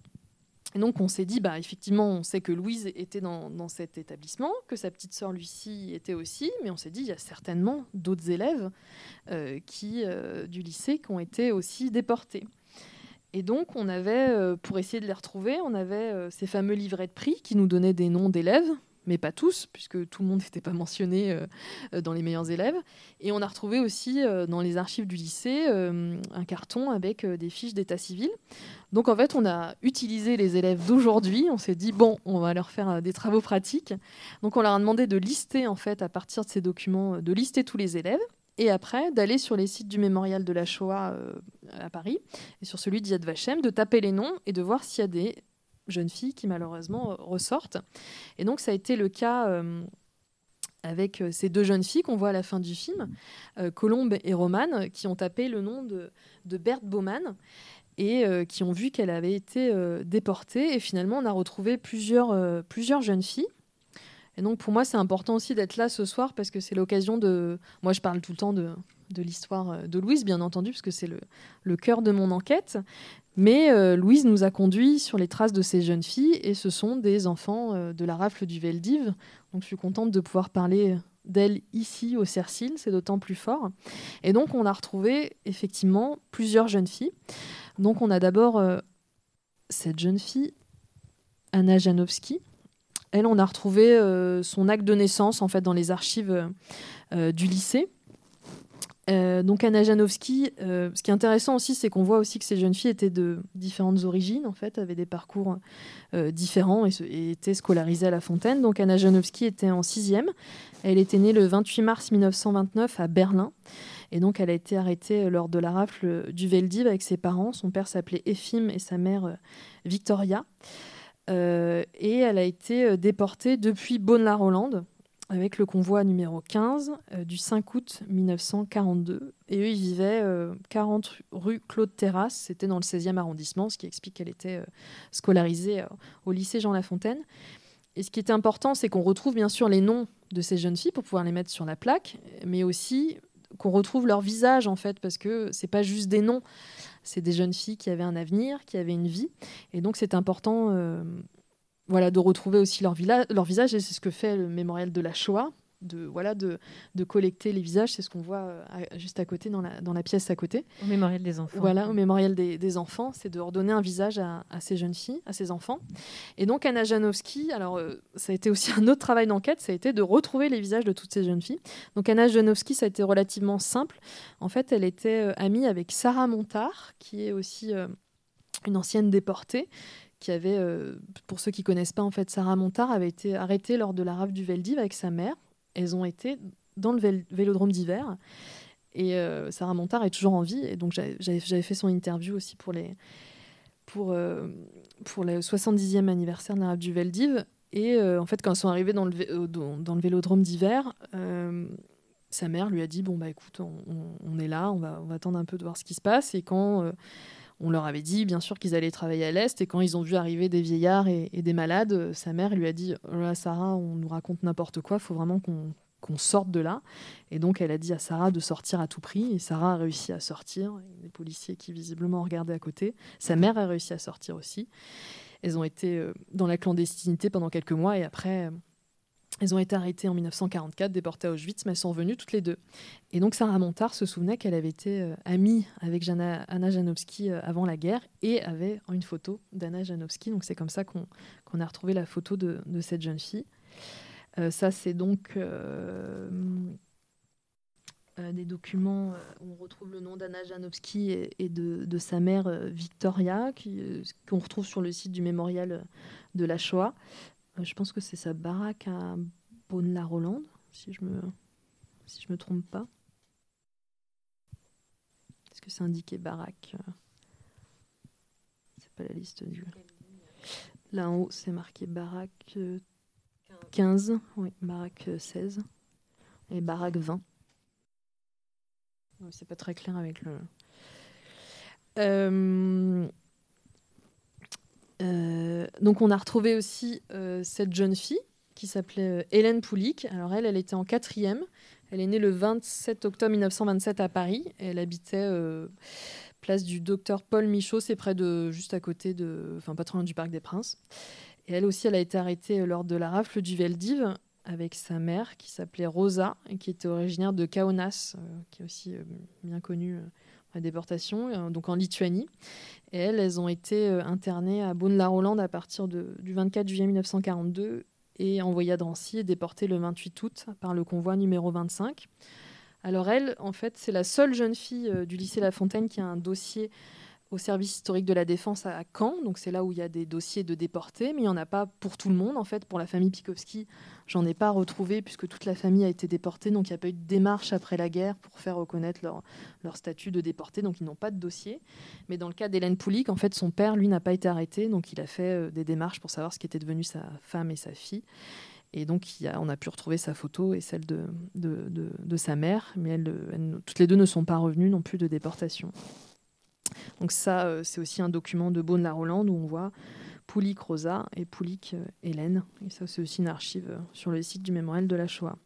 Et donc on s'est dit, bah, effectivement, on sait que Louise était dans, cet établissement, que sa petite sœur Lucie était aussi, mais on s'est dit, il y a certainement d'autres élèves euh, qui, euh, du lycée qui ont été aussi déportés. Et donc on avait, euh, pour essayer de les retrouver, on avait ces fameux livrets de prix qui nous donnaient des noms d'élèves, mais pas tous, puisque tout le monde n'était pas mentionné euh, euh, dans les meilleurs élèves. Et on a retrouvé aussi euh, dans les archives du lycée un carton avec des fiches d'état civil. Donc en fait, on a utilisé les élèves d'aujourd'hui. On s'est dit bon, on va leur faire des travaux pratiques. Donc on leur a demandé de lister en fait à partir de ces documents, de lister tous les élèves. Et après, d'aller sur les sites du mémorial de la Shoah à Paris et sur celui d'Yad Vashem, de taper les noms et de voir s'il y a des jeunes filles qui malheureusement euh, ressortent. Et donc ça a été le cas euh, avec euh, ces deux jeunes filles qu'on voit à la fin du film, euh, Colombe et Romane, qui ont tapé le nom de, Berthe Baumann et qui ont vu qu'elle avait été déportée. Et finalement, on a retrouvé plusieurs jeunes filles. Et donc, pour moi, c'est important aussi d'être là ce soir parce que c'est l'occasion de. Moi, je parle tout le temps de, de l'histoire euh, de Louise, bien entendu, parce que c'est le, cœur de mon enquête. Mais euh, Louise nous a conduits sur les traces de ces jeunes filles et ce sont des enfants euh, de la rafle du Veldiv. Donc, je suis contente de pouvoir parler d'elle ici au Cercil, c'est d'autant plus fort. Et donc, on a retrouvé effectivement plusieurs jeunes filles. Donc, on a d'abord cette jeune fille, Anna Janowski. Elle, on a retrouvé son acte de naissance en fait dans les archives du lycée. Euh, donc Anna Janowski, euh, ce qui est intéressant aussi, c'est qu'on voit aussi que ces jeunes filles étaient de différentes origines, en fait, avaient des parcours euh, différents et, étaient scolarisées à La Fontaine. Donc Anna Janowski était en sixième. Elle était née le 28 mars 1929 à Berlin. Et donc elle a été arrêtée lors de la rafle du Veldiv avec ses parents. Son père s'appelait Efim et sa mère Victoria. et elle a été déportée depuis Bonne-la-Rolande avec le convoi numéro 15 euh, du 5 août 1942. Et eux, ils vivaient 40 euh, rue Claude Terrasse, c'était dans le 16e arrondissement, ce qui explique qu'elle était euh, scolarisée au lycée Jean Lafontaine. Et ce qui était important, c'est qu'on retrouve bien sûr les noms de ces jeunes filles pour pouvoir les mettre sur la plaque, mais aussi qu'on retrouve leur visage en fait, parce que c'est pas juste des noms, c'est des jeunes filles qui avaient un avenir, qui avaient une vie, et donc c'est important voilà, de retrouver aussi leur, leur visage, et c'est ce que fait le mémorial de la Shoah, de, voilà, de, de collecter les visages, c'est ce qu'on voit euh, juste à côté, dans la, dans la pièce à côté. Au mémorial des enfants. Voilà, au mémorial des, des enfants, c'est de redonner un visage à, à, ces jeunes filles, à ces enfants. Et donc Anna Janowski, alors euh, ça a été aussi un autre travail d'enquête, ça a été de retrouver les visages de toutes ces jeunes filles. Donc Anna Janowski, ça a été relativement simple. En fait, elle était euh, amie avec Sarah Montard, qui est aussi une ancienne déportée, qui avait, euh, pour ceux qui connaissent pas, en fait, Sarah Montard avait été arrêtée lors de la rave du Veldiv avec sa mère. Elles ont été dans le vélodrome d'hiver. Et euh, Sarah Montard est toujours en vie. Et donc, j'avais fait son interview aussi pour, les, pour, euh, pour le 70e anniversaire de la rave du Veldiv. Et en fait, quand elles sont arrivées dans le, dans, le vélodrome d'hiver, sa mère lui a dit Bon, bah écoute, on, on, est là, on va, on va attendre un peu de voir ce qui se passe. Et quand on leur avait dit bien sûr qu'ils allaient travailler à l'Est et quand ils ont vu arriver des vieillards et, des malades, euh, sa mère lui a dit oh Sarah, on nous raconte n'importe quoi, il faut vraiment qu'on sorte de là. Et donc elle a dit à Sarah de sortir à tout prix et Sarah a réussi à sortir. Les policiers qui visiblement regardaient à côté. Sa mère a réussi à sortir aussi. Elles ont été euh, dans la clandestinité pendant quelques mois et après elles ont été arrêtées en 1944, déportées à Auschwitz, mais elles sont revenues toutes les deux. Et donc Sarah Montard se souvenait qu'elle avait été euh, amie avec Anna Janowski euh, avant la guerre et avait une photo d'Anna Janowski. Donc c'est comme ça qu'on a retrouvé la photo de, cette jeune fille. Euh, ça, c'est donc des documents où on retrouve le nom d'Anna Janowski et, de, sa mère Victoria, qu'on retrouve sur le site du mémorial de la Shoah. Euh, je pense que c'est sa baraque à Beaune-la-Rolande, si je me si je me trompe pas. Est-ce que c'est indiqué baraque euh, C'est pas la liste du. Là en haut, c'est marqué baraque 15, euh, oui, baraque 16 et baraque 20. C'est pas très clair avec le. Euh, donc on a retrouvé aussi euh, cette jeune fille qui s'appelait euh, Hélène Poulic. Alors elle, elle était en quatrième. Elle est née le 27 octobre 1927 à Paris. elle habitait place du docteur Paul Michaud, c'est près de, juste à côté de, enfin pas loin du Parc des Princes. Et elle aussi, elle a été arrêtée lors de la rafle du Veldiv avec sa mère qui s'appelait Rosa et qui était originaire de Kaunas, qui est aussi bien connue déportation, euh, donc en Lituanie. Et elles, elles ont été euh, internées à Beaune-la-Rolande à partir de, du 24 juillet 1942 et envoyées à Drancy et déportées le 28 août par le convoi numéro 25. Alors elle, en fait, c'est la seule jeune fille euh, du lycée La Fontaine qui a un dossier au service historique de la défense à Caen. Donc c'est là où il y a des dossiers de déportés, mais il n'y en a pas pour tout le monde. En fait, pour la famille Pikowski, j'en ai pas retrouvé puisque toute la famille a été déportée. Donc il n'y a pas eu de démarche après la guerre pour faire reconnaître leur, statut de déporté. Donc ils n'ont pas de dossier. Mais dans le cas d'Hélène Poulic, en fait, son père, lui, n'a pas été arrêté. Donc il a fait euh, des démarches pour savoir ce qui était devenu sa femme et sa fille. Et donc, on a pu retrouver sa photo et celle de, sa mère, mais toutes les deux ne sont pas revenues non plus de déportation. Donc ça, euh, c'est aussi un document de Beaune-la-Rolande où on voit Poulic Rosa et Poulic euh, Hélène. Et ça, c'est aussi une archive euh, sur le site du mémorial de la Shoah.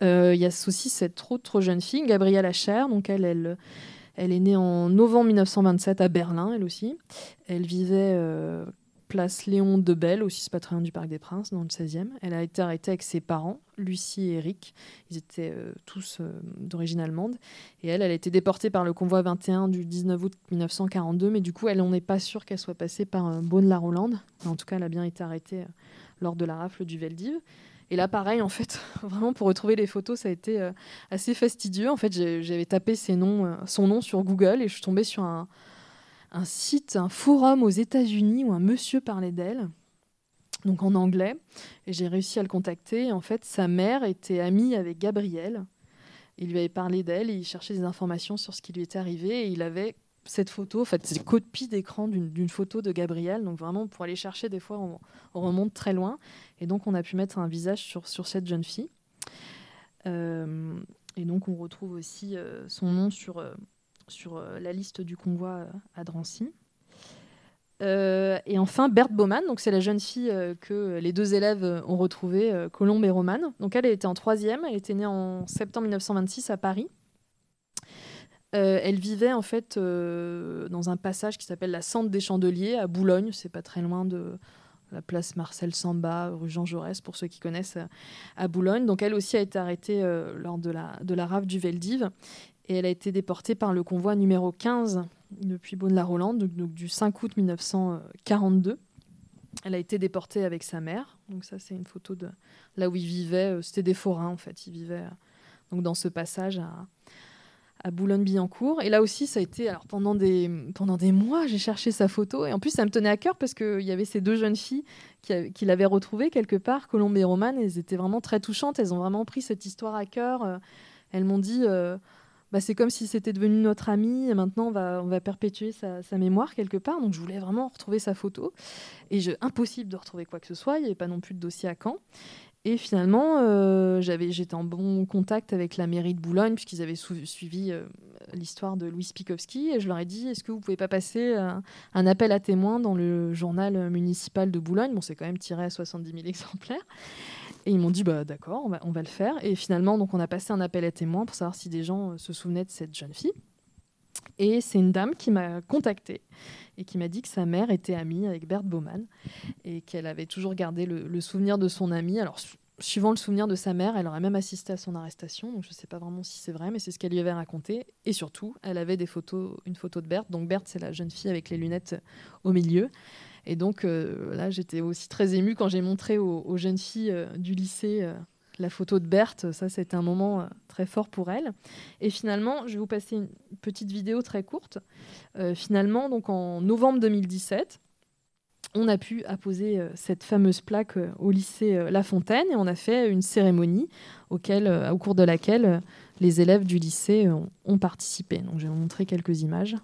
Il y a aussi cette autre jeune fille, Gabrielle Acher. Donc elle, elle, elle est née en novembre 1927 à Berlin, elle aussi. Elle vivait place Léon de Belle, aussi ce du Parc des Princes, dans le 16e. Elle a été arrêtée avec ses parents, Lucie et Eric. Ils étaient euh, tous euh, d'origine allemande. Et elle, elle a été déportée par le convoi 21 du 19 août 1942. Mais du coup, elle, on n'est pas sûr qu'elle soit passée par euh, Beaune-la-Rolande. En tout cas, elle a bien été arrêtée lors de la rafle du Veldiv. Et là, pareil, en fait, vraiment pour retrouver les photos, ça a été assez fastidieux. En fait, j'avais tapé ses noms, son nom sur Google et je suis tombée sur un, un site, un forum aux États-Unis où un monsieur parlait d'elle, donc en anglais. Et j'ai réussi à le contacter. En fait, sa mère était amie avec Gabriel. Il lui avait parlé d'elle et il cherchait des informations sur ce qui lui était arrivé. Et il avait cette photo, en fait, c'est une copie d'écran d'une photo de Gabriel. Donc vraiment, pour aller chercher, des fois, on, remonte très loin. Et donc, on a pu mettre un visage sur, sur cette jeune fille. Euh, et donc, on retrouve aussi euh, son nom sur, euh, sur euh, la liste du convoi euh, à Drancy. Euh, et enfin, Berthe Baumann, donc c'est la jeune fille que les deux élèves ont retrouvée, Colombe et Romane. Donc elle, était en troisième, elle était née en septembre 1926 à Paris. elle vivait en fait dans un passage qui s'appelle la Centre des Chandeliers à Boulogne, c'est pas très loin de la place Marcel Samba, rue Jean Jaurès, pour ceux qui connaissent à Boulogne. Donc elle aussi a été arrêtée lors de la, de la rave du Veldiv et elle a été déportée par le convoi numéro 15 depuis Beaune-la-Rolande, donc, du 5 août 1942. Elle a été déportée avec sa mère. Donc ça, c'est une photo de là où ils vivaient. Euh, c'était des forains, en fait. Ils vivaient euh, donc dans ce passage à, Boulogne-Billancourt. Et là aussi, ça a été... Alors pendant des, pendant des mois, j'ai cherché sa photo. Et en plus, ça me tenait à cœur parce qu'il y avait ces deux jeunes filles qui, qui l'avaient retrouvée quelque part, Colombe et Romane. elles étaient vraiment très touchantes. Elles ont vraiment pris cette histoire à cœur. Euh, elles m'ont dit... Bah, c'est comme si c'était devenu notre ami et maintenant on va, perpétuer sa, mémoire quelque part. Donc je voulais vraiment retrouver sa photo. Et impossible de retrouver quoi que ce soit, il n'y avait pas non plus de dossier à Caen. Et finalement, euh, j'étais en bon contact avec la mairie de Boulogne, puisqu'ils avaient suivi euh, l'histoire de Louis Spikowski. Et je leur ai dit est-ce que vous pouvez pas passer un appel à témoins dans le journal municipal de Boulogne? Bon, c'est quand même tiré à 70 000 exemplaires. Et ils m'ont dit bah d'accord, on va, on va, le faire. Et finalement, donc on a passé un appel à témoins pour savoir si des gens euh, se souvenaient de cette jeune fille. Et c'est une dame qui m'a contactée et qui m'a dit que sa mère était amie avec Berthe Baumann et qu'elle avait toujours gardé le, souvenir de son amie. Alors, suivant le souvenir de sa mère, elle aurait même assisté à son arrestation. Donc, je ne sais pas vraiment si c'est vrai, mais c'est ce qu'elle lui avait raconté. Et surtout, elle avait des photos, une photo de Berthe. Donc, Berthe, c'est la jeune fille avec les lunettes au milieu. Et donc euh, là, j'étais aussi très émue quand j'ai montré aux, jeunes filles euh, du lycée euh, la photo de Berthe. Ça, c'était un moment très fort pour elles. Et finalement, je vais vous passer une petite vidéo très courte. finalement, donc en novembre 2017, on a pu apposer cette fameuse plaque au lycée La Fontaine et on a fait une cérémonie auquel, au cours de laquelle les élèves du lycée ont participé. Donc, je vais vous montrer quelques images.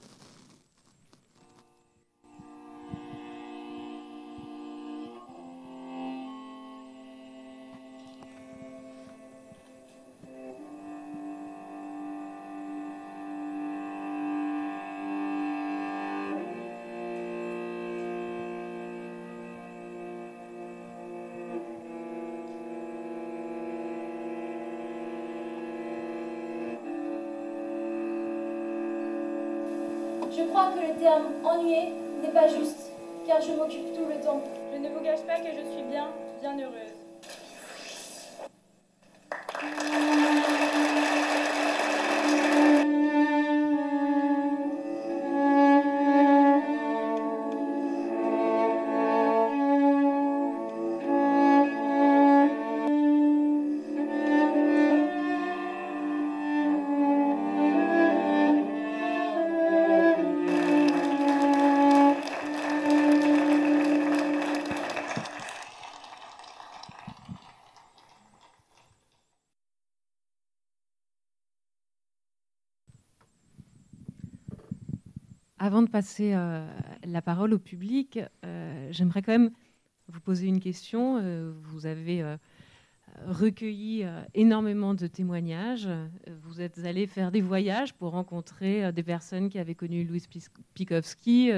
Passer euh, la parole au public, euh, j'aimerais quand même vous poser une question. Euh, vous avez recueilli énormément de témoignages. Vous êtes allé faire des voyages pour rencontrer des personnes qui avaient connu Louis Pikowski.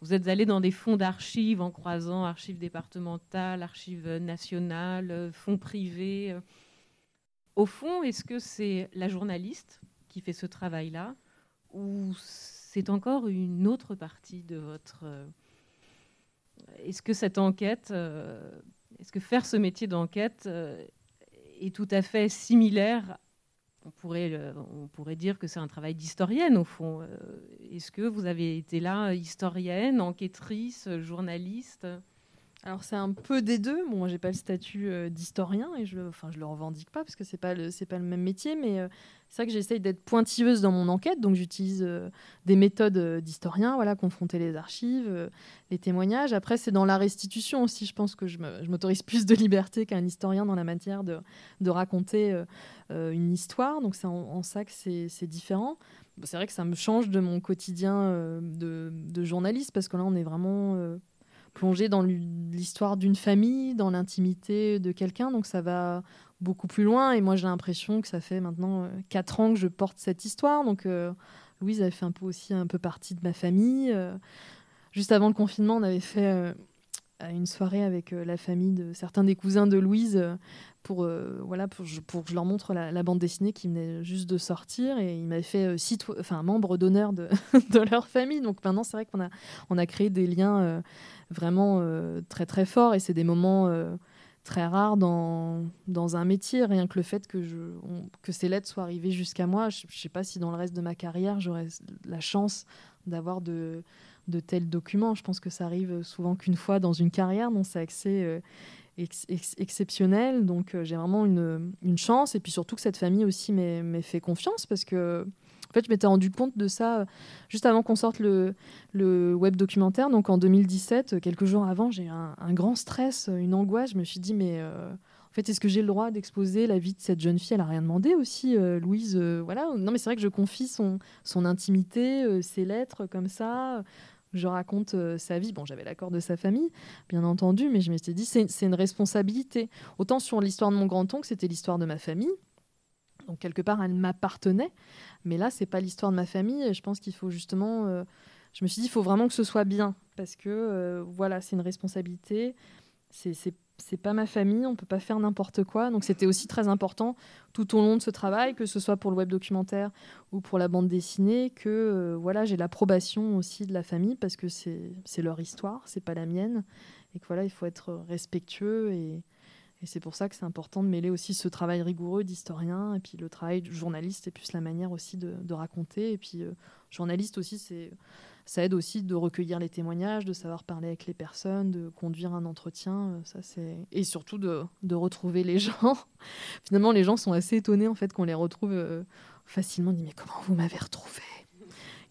vous êtes allé dans des fonds d'archives en croisant archives départementales, archives nationales, fonds privés. Au fond, est-ce que c'est la journaliste qui fait ce travail-là ou c'est encore une autre partie de votre... Euh, est-ce que cette enquête, euh, est-ce que faire ce métier d'enquête euh, est tout à fait similaire? On pourrait, on pourrait dire que c'est un travail d'historienne au fond. Est-ce que vous avez été là, historienne, enquêtrice, journaliste? Alors c'est un peu des deux. Bon, moi j'ai pas le statut euh, d'historien et je, enfin je le revendique pas parce que c'est pas le c'est pas le même métier, mais euh, c'est vrai que j'essaye d'être pointilleuse dans mon enquête, donc j'utilise euh, des méthodes d'historien, voilà, confronter les archives, les témoignages. Après c'est dans la restitution aussi, je pense que je m'autorise plus de liberté qu'un historien dans la matière de, de raconter une histoire, donc c'est en, ça que c'est différent. c'est vrai que ça me change de mon quotidien de, de, journaliste parce que là on est vraiment plonger dans l'histoire d'une famille, dans l'intimité de quelqu'un. Donc ça va beaucoup plus loin. Et moi, j'ai l'impression que ça fait maintenant euh, quatre ans que je porte cette histoire. Donc euh, Louise, elle fait un peu aussi un peu partie de ma famille. Euh, juste avant le confinement, on avait fait une soirée avec la famille de certains des cousins de Louise pour, voilà, pour, que je leur montre la, bande dessinée qui venait juste de sortir. Et ils m'avaient fait enfin, membre d'honneur de, leur famille. Donc maintenant, c'est vrai qu'on a, on a créé des liens vraiment euh, très très fort et c'est des moments euh, très rares dans, dans un métier. Rien que le fait que, je, que ces lettres soient arrivées jusqu'à moi, je ne sais pas si dans le reste de ma carrière j'aurais la chance d'avoir de, de tels documents. Je pense que ça arrive souvent qu'une fois dans une carrière, donc c'est assez euh, exceptionnel. Donc j'ai vraiment une, une, chance et puis surtout que cette famille aussi m'ait fait confiance parce que en fait, je m'étais rendu compte de ça euh, juste avant qu'on sorte le, le, web documentaire. Donc en 2017, euh, quelques jours avant, j'ai eu un, grand stress, euh, une angoisse. Je me suis dit, mais en fait, est-ce que j'ai le droit d'exposer la vie de cette jeune fille? Elle a rien demandé aussi, Louise. voilà. Non, mais c'est vrai que je confie son, son intimité, ses lettres comme ça. Je raconte sa vie. Bon, j'avais l'accord de sa famille, bien entendu, mais je m'étais dit, c'est une responsabilité. Autant sur l'histoire de mon grand-oncle, c'était l'histoire de ma famille. Donc quelque part, elle m'appartenait. Mais là, c'est pas l'histoire de ma famille. Et je pense qu'il faut justement. Euh, je me suis dit, il faut vraiment que ce soit bien. Parce que, euh, voilà, c'est une responsabilité. C'est pas ma famille. On peut pas faire n'importe quoi. Donc, c'était aussi très important tout au long de ce travail, que ce soit pour le web documentaire ou pour la bande dessinée, que euh, voilà, j'ai l'approbation aussi de la famille parce que c'est leur histoire, c'est pas la mienne. Et que voilà, il faut être respectueux et et c'est pour ça que c'est important de mêler aussi ce travail rigoureux d'historien et puis le travail de journaliste et puis la manière aussi de, raconter. Et puis euh, journaliste aussi, ça aide aussi de recueillir les témoignages, de savoir parler avec les personnes, de conduire un entretien. Euh, ça c'est et surtout de, de, retrouver les gens. Finalement, les gens sont assez étonnés en fait qu'on les retrouve euh, facilement. On dit mais comment vous m'avez retrouvé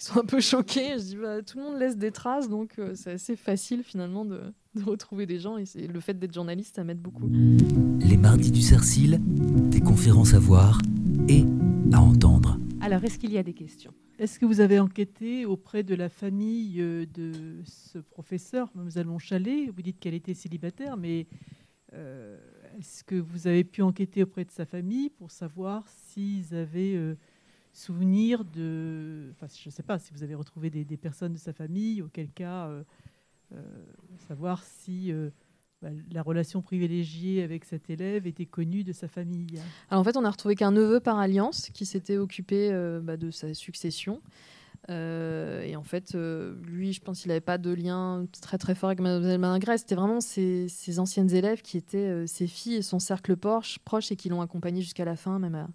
ils sont un peu choqués. Je dis, bah, tout le monde laisse des traces, donc euh, c'est assez facile finalement de, retrouver des gens. Et le fait d'être journaliste, ça m'aide beaucoup. Les mardis du Cercil, des conférences à voir et à entendre. Alors, est-ce qu'il y a des questions? Est-ce que vous avez enquêté auprès de la famille euh, de ce professeur, Mlle Monchalet Vous dites qu'elle était célibataire, mais euh, est-ce que vous avez pu enquêter auprès de sa famille pour savoir s'ils avaient souvenir de. Enfin, je ne sais pas si vous avez retrouvé des, personnes de sa famille, auquel cas, euh, euh, savoir si euh, bah, la relation privilégiée avec cet élève était connue de sa famille. Alors en fait, on n'a retrouvé qu'un neveu par alliance qui s'était occupé bah, de sa succession. et en fait, lui, je pense qu'il n'avait pas de lien très très fort avec Mademoiselle Malingrès. C'était vraiment ses, anciennes élèves qui étaient ses filles et son cercle proche, proche et qui l'ont accompagné jusqu'à la fin, même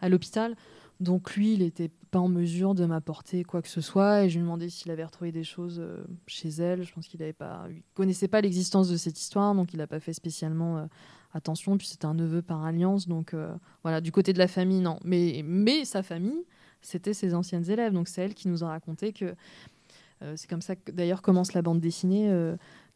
à l'hôpital. Donc lui, il n'était pas en mesure de m'apporter quoi que ce soit et je lui demandais s'il avait retrouvé des choses euh, chez elle. Je pense qu'il ne pas, connaissait pas l'existence de cette histoire, donc il n'a pas fait spécialement euh, attention. Puis c'était un neveu par alliance, donc euh, voilà, du côté de la famille, non. Mais, mais sa famille, c'était ses anciennes élèves, donc c'est elle qui nous a raconté que c'est comme ça que d'ailleurs commence la bande dessinée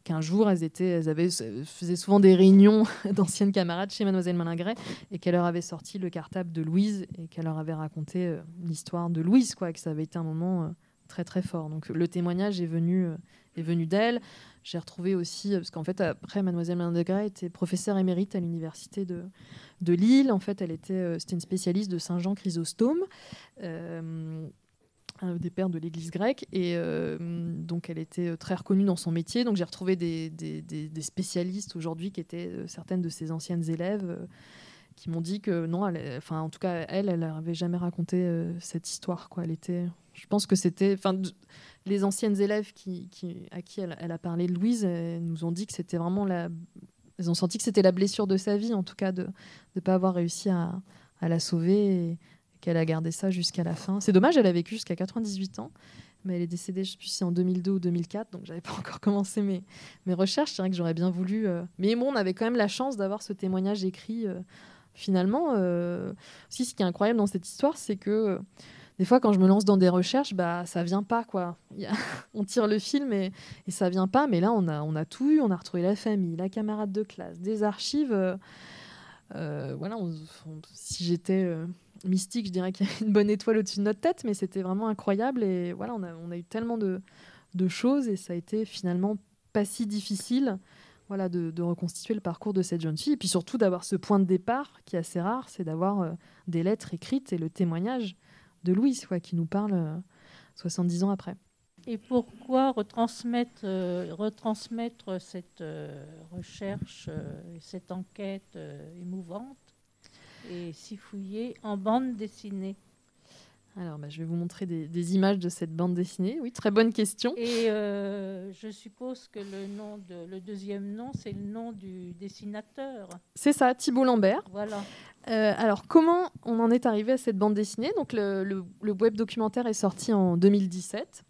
qu'un jour, elles, étaient, elles avaient, faisaient souvent des réunions d'anciennes camarades chez Mademoiselle Malingret et qu'elle leur avait sorti le cartable de Louise et qu'elle leur avait raconté euh, l'histoire de Louise, quoi, que ça avait été un moment euh, très très fort. Donc le témoignage est venu, euh, est venu d'elle. J'ai retrouvé aussi, parce qu'en fait, après, Mademoiselle Malingret était professeure émérite à l'université de, de Lille. En fait, elle était, c'était une spécialiste de Saint-Jean Chrysostome des pères de l'Église grecque. Et euh, donc, elle était euh, très reconnue dans son métier. Donc, j'ai retrouvé des, spécialistes aujourd'hui qui étaient euh, certaines de ses anciennes élèves qui m'ont dit que non, enfin, en tout cas, elle, elle n'avait jamais raconté cette histoire. Quoi. Elle était, je pense que c'était, enfin, les anciennes élèves qui, à qui elle, a parlé Louise, nous ont dit que c'était vraiment la, elles ont senti que c'était la blessure de sa vie, en tout cas, de ne pas avoir réussi à, la sauver. Qu'elle a gardé ça jusqu'à la fin. C'est dommage, elle a vécu jusqu'à 98 ans. mais elle est décédée, je ne sais plus si en 2002 ou 2004, donc j'avais pas encore commencé mes, mes recherches. C'est vrai que j'aurais bien voulu. euh, Mais bon, on avait quand même la chance d'avoir ce témoignage écrit. euh, Finalement, euh... aussi, ce qui est incroyable dans cette histoire, c'est que des fois, quand je me lance dans des recherches, bah, ça vient pas, quoi. On tire le film et, et ça vient pas. Mais là, on a, on a tout eu. On a retrouvé la famille, la camarade de classe, des archives. voilà, si j'étais mystique, je dirais qu'il y avait une bonne étoile au-dessus de notre tête, mais c'était vraiment incroyable. Et voilà, on a, eu tellement de, choses et ça a été finalement pas si difficile voilà, de, reconstituer le parcours de cette jeune fille. Et puis surtout d'avoir ce point de départ qui est assez rare, c'est d'avoir euh, des lettres écrites et le témoignage de Louise qui nous parle euh, 70 ans après. Et pourquoi retransmettre, euh, retransmettre cette euh, recherche, euh, et cette enquête euh, émouvante? Et s'y fouiller en bande dessinée Alors, bah, je vais vous montrer des, des images de cette bande dessinée. Oui, très bonne question. Et euh, je suppose que le, nom de, le deuxième nom, c'est le nom du dessinateur. C'est ça, Thibault Lambert. Voilà. Euh, alors, comment on en est arrivé à cette bande dessinée? Donc, le, le- le web documentaire est sorti en 2017,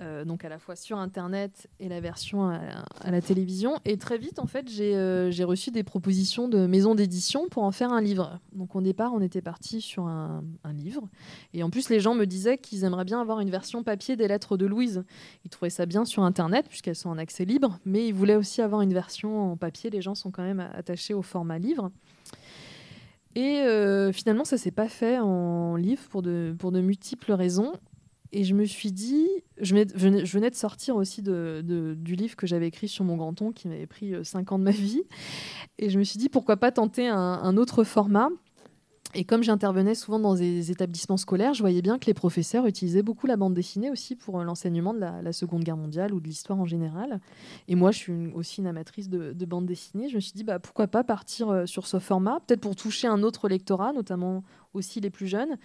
euh, donc à la fois sur Internet et la version à, la télévision. Et très vite, en fait, j'ai euh, j'ai reçu des propositions de maisons d'édition pour en faire un livre. Donc, au départ, on était parti sur un, livre. Et en plus, les gens me disaient qu'ils aimeraient bien avoir une version papier des lettres de Louise. Ils trouvaient ça bien sur Internet, puisqu'elles sont en accès libre, mais ils voulaient aussi avoir une version en papier. Les gens sont quand même attachés au format livre. Et euh, finalement, ça s'est pas fait en livre pour de multiples raisons. Et je me suis dit, je venais, de sortir aussi du livre que j'avais écrit sur mon grand ton, qui m'avait pris 5 ans de ma vie. Et je me suis dit, pourquoi pas tenter un, autre format et comme j'intervenais souvent dans des établissements scolaires, je voyais bien que les professeurs utilisaient beaucoup la bande dessinée aussi pour euh, l'enseignement de la, Seconde Guerre mondiale ou de l'histoire en général. Et moi, je suis aussi une amatrice de, de bande dessinée. Je me suis dit, bah, pourquoi pas partir euh, sur ce format, peut-être pour toucher un autre lectorat, notamment aussi les plus jeunes.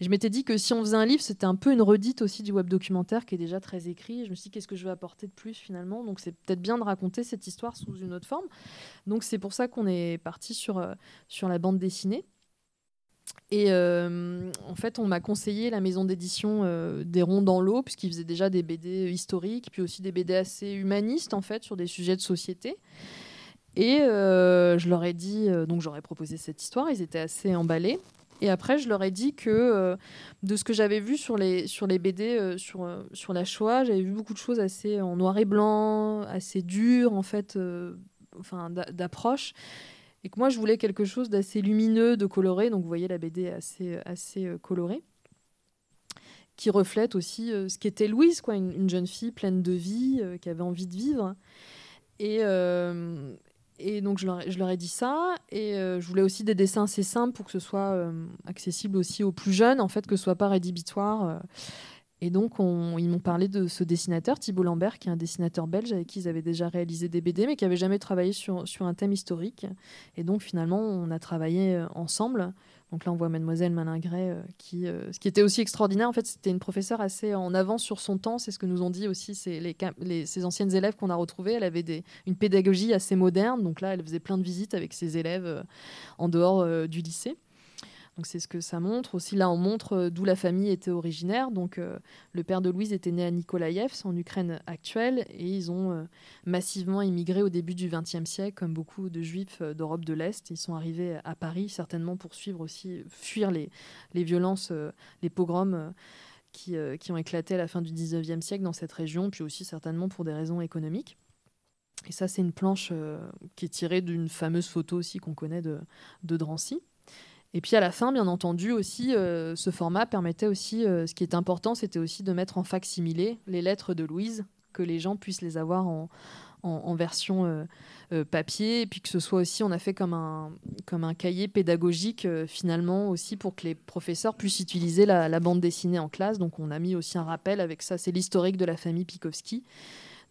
Je m'étais dit que si on faisait un livre, c'était un peu une redite aussi du web documentaire qui est déjà très écrit. Je me suis dit, qu'est-ce que je vais apporter de plus finalement? Donc c'est peut-être bien de raconter cette histoire sous une autre forme. Donc c'est pour ça qu'on est parti sur, euh, sur la bande dessinée. Et euh, en fait, on m'a conseillé la maison d'édition euh, des Ronds dans l'eau, puisqu'ils faisaient déjà des BD historiques, puis aussi des BD assez humanistes, en fait, sur des sujets de société. Et je leur ai dit, donc j'aurais proposé cette histoire, ils étaient assez emballés. Et après, je leur ai dit que euh, de ce que j'avais vu sur les, sur les BD euh, sur, euh, sur la Shoah, j'avais vu beaucoup de choses assez en noir et blanc, assez dures, en fait, enfin, d'a- d'approche et que moi je voulais quelque chose d'assez lumineux, de coloré. Donc vous voyez la BD est assez assez colorée, qui reflète aussi ce qu'était Louise, quoi, une, une jeune fille pleine de vie, qui avait envie de vivre. Et et donc je leur, ai- dit ça, et euh, je voulais aussi des dessins assez simples pour que ce soit euh, accessible aussi aux plus jeunes, en fait, que ce soit pas rédhibitoire. euh. Et donc, on- ils m'ont parlé de ce dessinateur, Thibault Lambert, qui est un dessinateur belge avec qui ils avaient déjà réalisé des BD, mais qui n'avait jamais travaillé sur, un thème historique. Et donc, finalement, on a travaillé ensemble. Donc là, on voit Mademoiselle Malingret, euh, qui, euh, ce qui était aussi extraordinaire, en fait, c'était une professeure assez en avance sur son temps. C'est ce que nous ont dit aussi ces, anciennes élèves qu'on a retrouvées. Elle avait une pédagogie assez moderne. Donc là, elle faisait plein de visites avec ses élèves euh, en dehors du lycée. C'est ce que ça montre. Aussi là, on montre euh, d'où la famille était originaire. Donc euh, le père de Louise était né à Nikolaïev, en Ukraine actuelle, et ils ont euh, massivement immigré au début du XXe siècle, comme beaucoup de juifs d'Europe de l'Est. Ils sont arrivés à Paris, certainement pour suivre aussi, fuir les, violences, les pogroms. qui, ont éclaté à la fin du XIXe siècle dans cette région, puis aussi certainement pour des raisons économiques. Et ça, c'est une planche qui est tirée d'une fameuse photo aussi qu'on connaît de Drancy. Et puis à la fin, bien entendu, aussi, euh, ce format permettait aussi, euh, ce qui est important, c'était aussi de mettre en facsimilé les lettres de Louise, que les gens puissent les avoir en, version euh, papier, et puis que ce soit aussi, on a fait comme un, comme un cahier pédagogique, finalement, aussi pour que les professeurs puissent utiliser la, la bande dessinée en classe. Donc on a mis aussi un rappel avec ça, c'est l'historique de la famille Pikowski.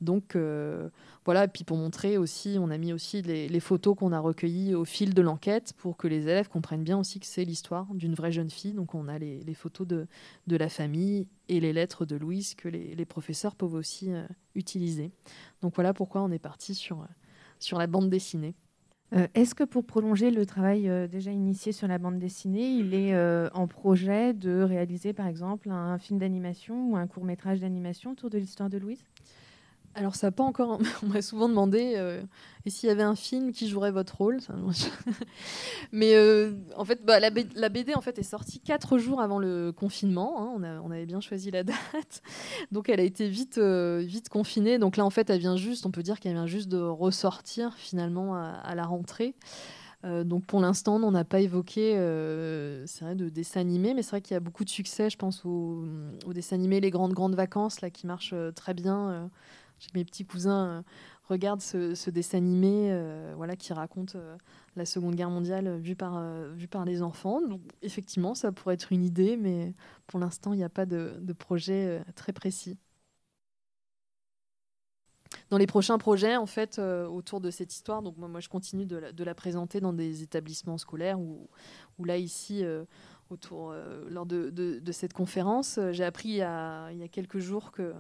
Donc euh, voilà, et puis pour montrer aussi, on a mis aussi les, photos qu'on a recueillies au fil de l'enquête pour que les élèves comprennent bien aussi que c'est l'histoire d'une vraie jeune fille. Donc on a les, photos de, la famille et les lettres de Louise que les, professeurs peuvent aussi euh, utiliser. Donc voilà pourquoi on est parti sur, euh, la bande dessinée. Est-ce que pour prolonger le travail déjà initié sur la bande dessinée, il est en projet de réaliser par exemple un film d'animation ou un court métrage d'animation autour de l'histoire de Louise? Alors ça n'a pas encore. On m'a souvent demandé euh, et s'il y avait un film qui jouerait votre rôle. Mais euh, en fait, bah, la, BD en fait est sortie quatre jours avant le confinement. hein. On, avait bien choisi la date, donc elle a été vite euh, vite confinée. Donc là en fait, elle vient juste. On peut dire qu'elle vient juste de ressortir finalement à, la rentrée. Euh, donc pour l'instant, on n'a pas évoqué, c'est vrai, de dessins animés, mais c'est vrai qu'il y a beaucoup de succès, je pense, aux, aux dessins animés Les Grandes Grandes Vacances, là, qui marchent très bien. Mes petits cousins euh, regardent ce, dessin animé euh, voilà, qui raconte euh, la Seconde Guerre mondiale vue par, les enfants. Donc effectivement, ça pourrait être une idée, mais pour l'instant, il n'y a pas de, projet très précis. Dans les prochains projets, en fait, autour de cette histoire, donc moi, je continue de la, présenter dans des établissements scolaires où là, ici, autour, lors de, cette conférence, j'ai appris il y a quelques jours que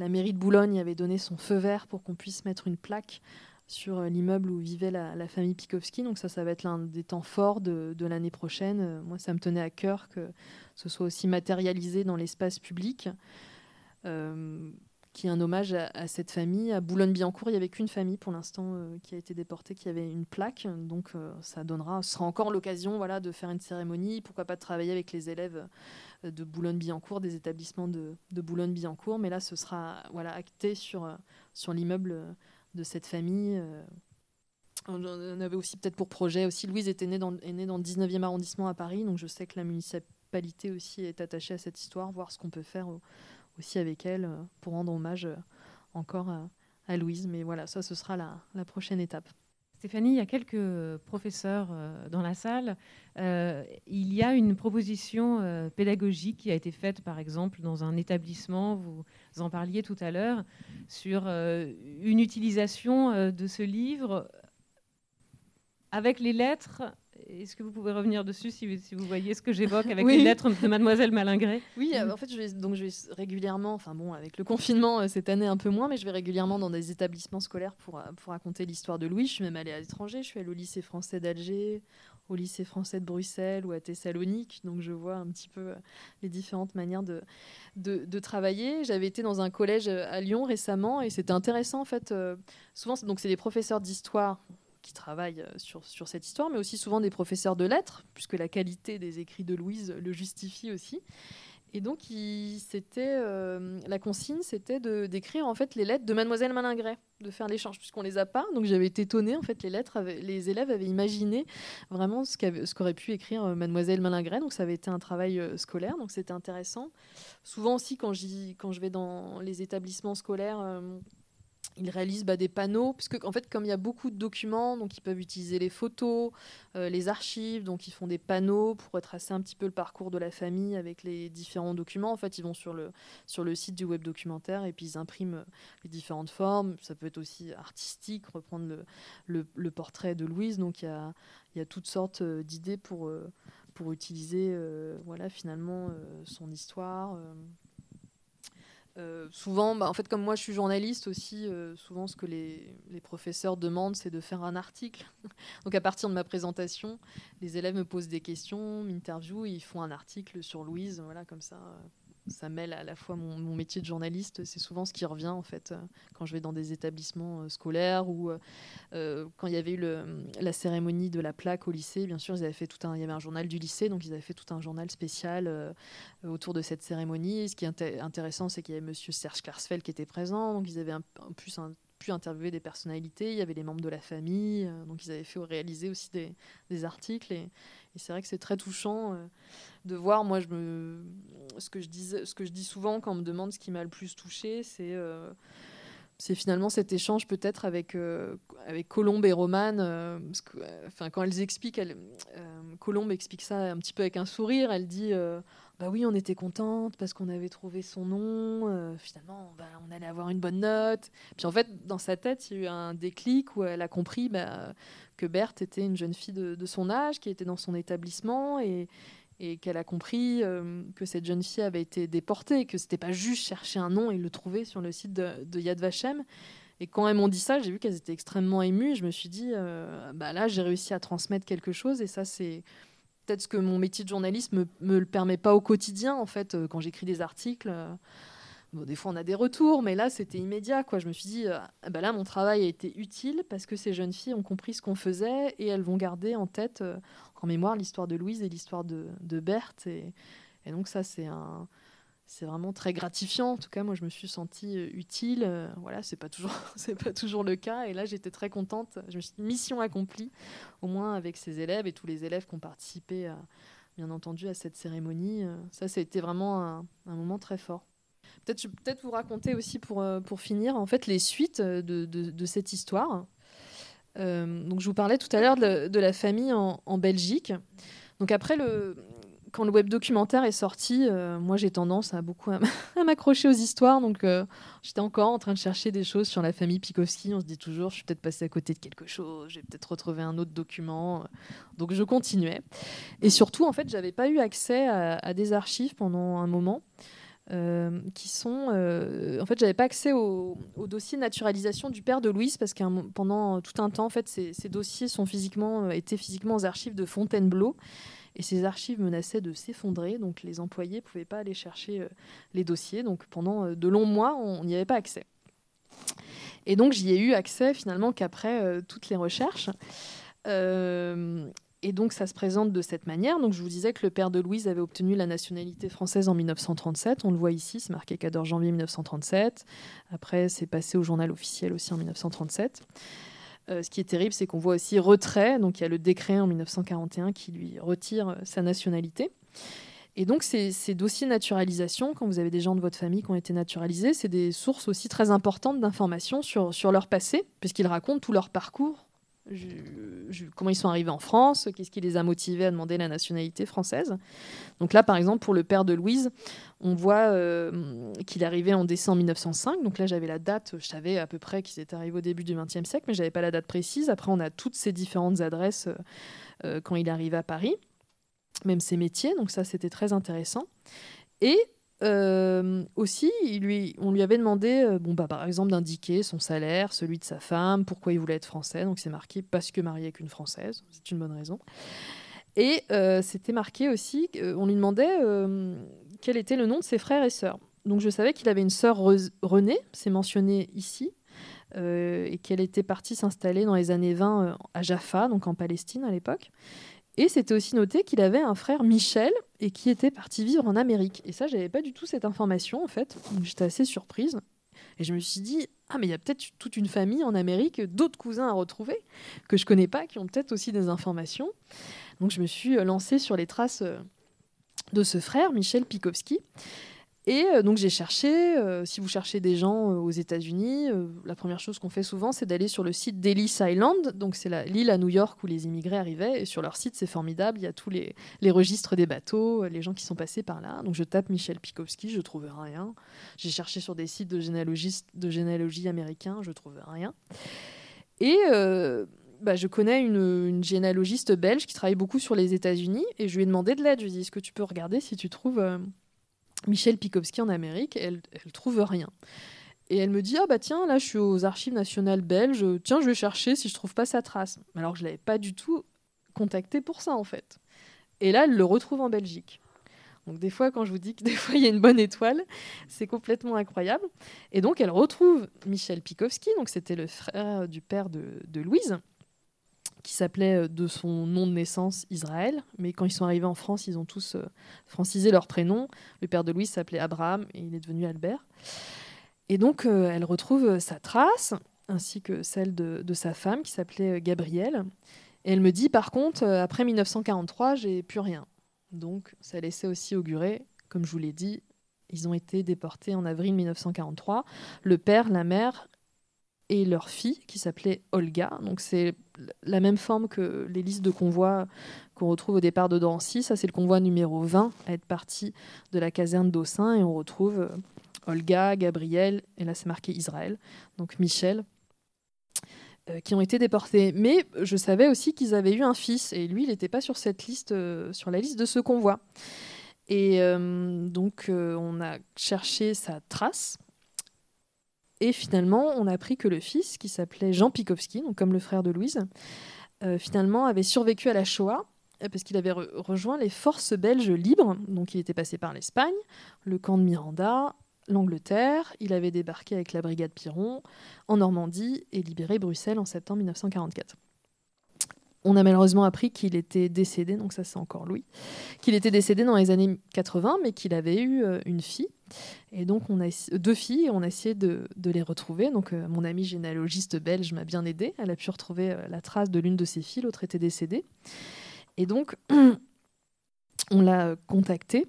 la mairie de Boulogne avait donné son feu vert pour qu'on puisse mettre une plaque sur euh, l'immeuble où vivait la, famille Pikowski. Donc ça, ça va être l'un des temps forts de, de l'année prochaine. Euh, Moi, ça me tenait à cœur que ce soit aussi matérialisé dans l'espace public. Euh, qui est un hommage à, cette famille. À Boulogne-Billancourt, il n'y avait qu'une famille pour l'instant euh, qui a été déportée, qui avait une plaque. Donc euh, ça donnera, sera encore l'occasion voilà, de faire une cérémonie, pourquoi pas de travailler avec les élèves euh, de Boulogne-Billancourt, des établissements de, Boulogne-Billancourt. Mais là, ce sera voilà, acté sur, sur l'immeuble de cette famille. On avait aussi peut-être pour projet aussi, Louise était née dans, est née dans le 19e arrondissement à Paris, donc je sais que la municipalité aussi est attachée à cette histoire, voir ce qu'on peut faire aussi avec elle euh, pour rendre hommage euh, encore à, Louise. Mais voilà, ça, ce sera la, prochaine étape. Stéphanie, il y a quelques professeurs euh, dans la salle. Il y a une proposition pédagogique qui a été faite, par exemple, dans un établissement, vous en parliez tout à l'heure, sur une utilisation de ce livre avec les lettres. Est-ce que vous pouvez revenir dessus si, si vous voyez ce que j'évoque avec Oui. les lettres de Mademoiselle Malingré Oui, euh, en fait, je vais, donc je vais régulièrement, enfin bon, avec le confinement euh, cette année un peu moins, mais je vais régulièrement dans des établissements scolaires pour, euh, pour raconter l'histoire de Louis. Je suis même allée à l'étranger, je suis allée au lycée français d'Alger, au lycée français de Bruxelles ou à Thessalonique, donc je vois un petit peu les différentes manières de, de, de travailler. J'avais été dans un collège à Lyon récemment et c'était intéressant en fait. euh, souvent, donc c'est des professeurs d'histoire qui travaillent euh, sur, sur cette histoire, mais aussi souvent des professeurs de lettres, puisque la qualité des écrits de Louise le justifie aussi. Et donc, c'était, euh, la consigne, c'était d'écrire en fait les lettres de Mademoiselle Malingret, de faire l'échange, puisqu'on les a pas. Donc, j'avais été étonnée. En fait, les lettres, les élèves avaient imaginé vraiment ce, qu'aurait pu écrire euh, Mademoiselle Malingret. Donc, ça avait été un travail scolaire. Donc, c'était intéressant. Souvent aussi, quand, quand je vais dans les établissements scolaires, ils réalisent bah, des panneaux, puisque en fait, comme il y a beaucoup de documents, donc ils peuvent utiliser les photos, euh, les archives, donc ils font des panneaux pour retracer un petit peu le parcours de la famille avec les différents documents. En fait, ils vont sur le, site du web documentaire et puis ils impriment euh, les différentes formes. Ça peut être aussi artistique, reprendre le, portrait de Louise. Donc il y a, toutes sortes euh, d'idées pour, utiliser voilà, finalement son histoire. Euh, euh, souvent, bah, en fait, comme moi je suis journaliste aussi, euh, souvent ce que les, les professeurs demandent, c'est de faire un article. Donc à partir de ma présentation, les élèves me posent des questions, m'interviewent, ils font un article sur Louise, voilà, comme ça. Ça mêle à la fois mon, métier de journaliste, c'est souvent ce qui revient en fait euh, quand je vais dans des établissements euh, scolaires ou euh, quand il y avait eu le- la cérémonie de la plaque au lycée, bien sûr, ils avaient fait tout un, il y avait un journal du lycée, donc ils avaient fait tout un journal spécial autour de cette cérémonie. Ce qui est inté- intéressant, c'est qu'il y avait Monsieur Serge Klarsfeld qui était présent, donc ils avaient un, un plus un- pu interviewer des personnalités. Il y avait les membres de la famille, donc ils avaient fait réaliser aussi des, articles. Et c'est vrai que c'est très touchant euh, de voir. Moi, je me, ce que je disais, ce que je dis souvent quand on me demande ce qui m'a le plus touché, c'est euh, c'est finalement cet échange peut-être avec, euh, avec Colombe et Romane. enfin, quand elles expliquent, Colombe explique ça un petit peu avec un sourire. Elle dit Bah oui, on était contente parce qu'on avait trouvé son nom. euh, finalement, bah, on allait avoir une bonne note. Puis en fait, dans sa tête, il y a eu un déclic où elle a compris bah, que Berthe était une jeune fille de, son âge qui était dans son établissement et qu'elle a compris euh, que cette jeune fille avait été déportée, que c'était pas juste chercher un nom et le trouver sur le site de, Yad Vashem. Et quand elles m'ont dit ça, j'ai vu qu'elles étaient extrêmement émues. Je me suis dit, euh, bah là, j'ai réussi à transmettre quelque chose. Et ça, c'est peut-être que mon métier de journaliste me, me le permet pas au quotidien, en fait, euh, quand j'écris des articles. euh, des fois, on a des retours, mais là, c'était immédiat. Quoi. Je me suis dit, euh, ah bah là, mon travail a été utile parce que ces jeunes filles ont compris ce qu'on faisait et elles vont garder en tête, euh, en mémoire, l'histoire de Louise et l'histoire de, Berthe. Et donc, ça, c'est un. C'est vraiment très gratifiant. En tout cas, moi, je me suis sentie euh, utile. Euh, voilà, c'est pas toujours, c'est pas toujours le cas. Et là, j'étais très contente. Je me suis mission accomplie, au moins avec ces élèves et tous les élèves qui ont participé, à- bien entendu, à cette cérémonie. Euh, Ça, été vraiment un, moment très fort. Peut-être, peut-être vous raconter aussi pour, euh, pour finir, en fait, les suites euh, de, de- cette histoire. Euh, donc, je vous parlais tout à l'heure de, de la famille en, en Belgique. Donc, après, le, quand le web documentaire est sorti, euh, moi, j'ai tendance à beaucoup à m'accrocher aux histoires. Donc, euh, j'étais encore en train de chercher des choses sur la famille Pikowski. On se dit toujours, je suis peut-être passé à côté de quelque chose, j'ai peut-être retrouvé un autre document. Donc, je continuais. Et surtout, en fait, j'avais pas eu accès à, des archives pendant un moment. euh, qui sont. en fait, j'avais pas accès au, au dossier de naturalisation du père de Louise parce que pendant tout un temps, en fait, ces, ces dossiers sont physiquement, étaient physiquement aux archives de Fontainebleau et ces archives menaçaient de s'effondrer, donc les employés pouvaient pas aller chercher euh, les dossiers. Donc pendant euh, de longs mois, on n'y avait pas accès. Et donc j'y ai eu accès finalement qu'après euh, toutes les recherches. Et donc ça se présente de cette manière. Donc je vous disais que le père de Louise avait obtenu la nationalité française en 1937. On le voit ici, c'est marqué 14 janvier 1937. Après, c'est passé au journal officiel aussi en 1937. Euh, ce qui est terrible, c'est qu'on voit aussi retrait. Donc il y a le décret en 1941 qui lui retire euh, sa nationalité. Et donc ces, ces dossiers naturalisation, quand vous avez des gens de votre famille qui ont été naturalisés, c'est des sources aussi très importantes d'informations sur, sur leur passé, puisqu'ils racontent tout leur parcours je- je- comment ils sont arrivés en France, qu'est-ce qui les a motivés à demander la nationalité française. Donc là, par exemple, pour le père de Louise, on voit euh, qu'il est arrivé en décembre 1905. Donc là, j'avais la date, je savais à peu près qu'ils étaient arrivés au début du XXe siècle, mais j'avais pas la date précise. Après, on a toutes ces différentes adresses euh, euh, quand il est arrivé à Paris, même ses métiers. Donc ça, c'était très intéressant. Et euh, aussi, on lui avait demandé, euh, bon, bah, par exemple, d'indiquer son salaire, celui de sa femme, pourquoi il voulait être français. Donc c'est marqué parce que marié avec une française. C'est une bonne raison. Et euh, c'était marqué aussi, on lui demandait quel était le nom de ses frères et sœurs. Donc je savais qu'il avait une sœur Re- Renée, c'est mentionné ici, et qu'elle était partie s'installer dans les années 20 euh, à Jaffa, donc en Palestine à l'époque. Et c'était aussi noté qu'il avait un frère Michel et qui était parti vivre en Amérique. Et ça, j'avais pas du tout cette information en fait. J'étais assez surprise. Et je me suis dit, ah, mais il y a peut-être toute une famille en Amérique, d'autres cousins à retrouver, que je connais pas, qui ont peut-être aussi des informations. Donc je me suis lancée sur les traces euh, de ce frère, Michel Pikowski. Et euh, donc j'ai cherché, euh, si vous cherchez des gens euh, aux États-Unis, la première chose qu'on fait souvent, c'est d'aller sur le site d'Ellis Island. Donc c'est l'île à New York où les immigrés arrivaient. Et sur leur site, c'est formidable. Il y a tous les, registres des bateaux, les gens qui sont passés par là. Donc je tape Michel Pikowski, je trouve rien. J'ai cherché sur des sites de, généalogistes- de généalogie américains, je trouve rien. Et bah, je connais une, une généalogiste belge qui travaille beaucoup sur les États-Unis et je lui ai demandé de l'aide. Je lui ai dit Est-ce que tu peux regarder si tu trouves Michel Pikowski en Amérique Elle, elle trouve rien. Et elle me dit Ah bah tiens, là je suis aux archives nationales belges, tiens, je vais chercher si je trouve pas sa trace. Alors je l'avais pas du tout contacté pour ça en fait. Et là, elle le retrouve en Belgique. Donc des fois, quand je vous dis que des fois il y a une bonne étoile, c'est complètement incroyable. Et donc elle retrouve Michel Pikowski, donc c'était le frère du père de, de Louise, qui s'appelait euh, de son nom de naissance Israël. Mais quand ils sont arrivés en France, ils ont tous euh, francisé leur prénom. Le père de Louise s'appelait Abraham et il est devenu Albert. Et donc euh, elle retrouve sa trace, ainsi que celle de, sa femme, qui s'appelait Gabrielle. Et elle me dit, par contre, après 1943, j'ai plus rien. Donc ça laissait aussi augurer, comme je vous l'ai dit, ils ont été déportés en avril 1943. Le père, la mère et leur fille, qui s'appelait Olga. Donc c'est la même forme que les listes de convois qu'on retrouve au départ de Drancy. Ça, c'est le convoi numéro 20 à être parti de la caserne d'Aussin. Et on retrouve euh, Olga, Gabriel, et là c'est marqué Israël, donc Michel, euh, qui ont été déportés. Mais je savais aussi qu'ils avaient eu un fils, et lui, il n'était pas sur cette liste, euh, sur la liste de ce convoi. Et donc, on a cherché sa trace. Et finalement, on a appris que le fils, qui s'appelait Jean Pikowski, donc comme le frère de Louise, euh, finalement avait survécu à la Shoah euh, parce qu'il avait re- rejoint les forces belges libres. Donc il était passé par l'Espagne, le camp de Miranda, l'Angleterre. Il avait débarqué avec la brigade Piron en Normandie et libéré Bruxelles en septembre 1944. On a malheureusement appris qu'il était décédé, donc ça c'est encore Louis, qu'il était décédé dans les années 80, mais qu'il avait eu euh, une fille. Et donc on a deux filles, et on a essayé de, les retrouver. Donc euh, mon amie généalogiste belge m'a bien aidée. Elle a pu retrouver euh, la trace de l'une de ses filles, l'autre était décédée. Et donc on l'a contactée.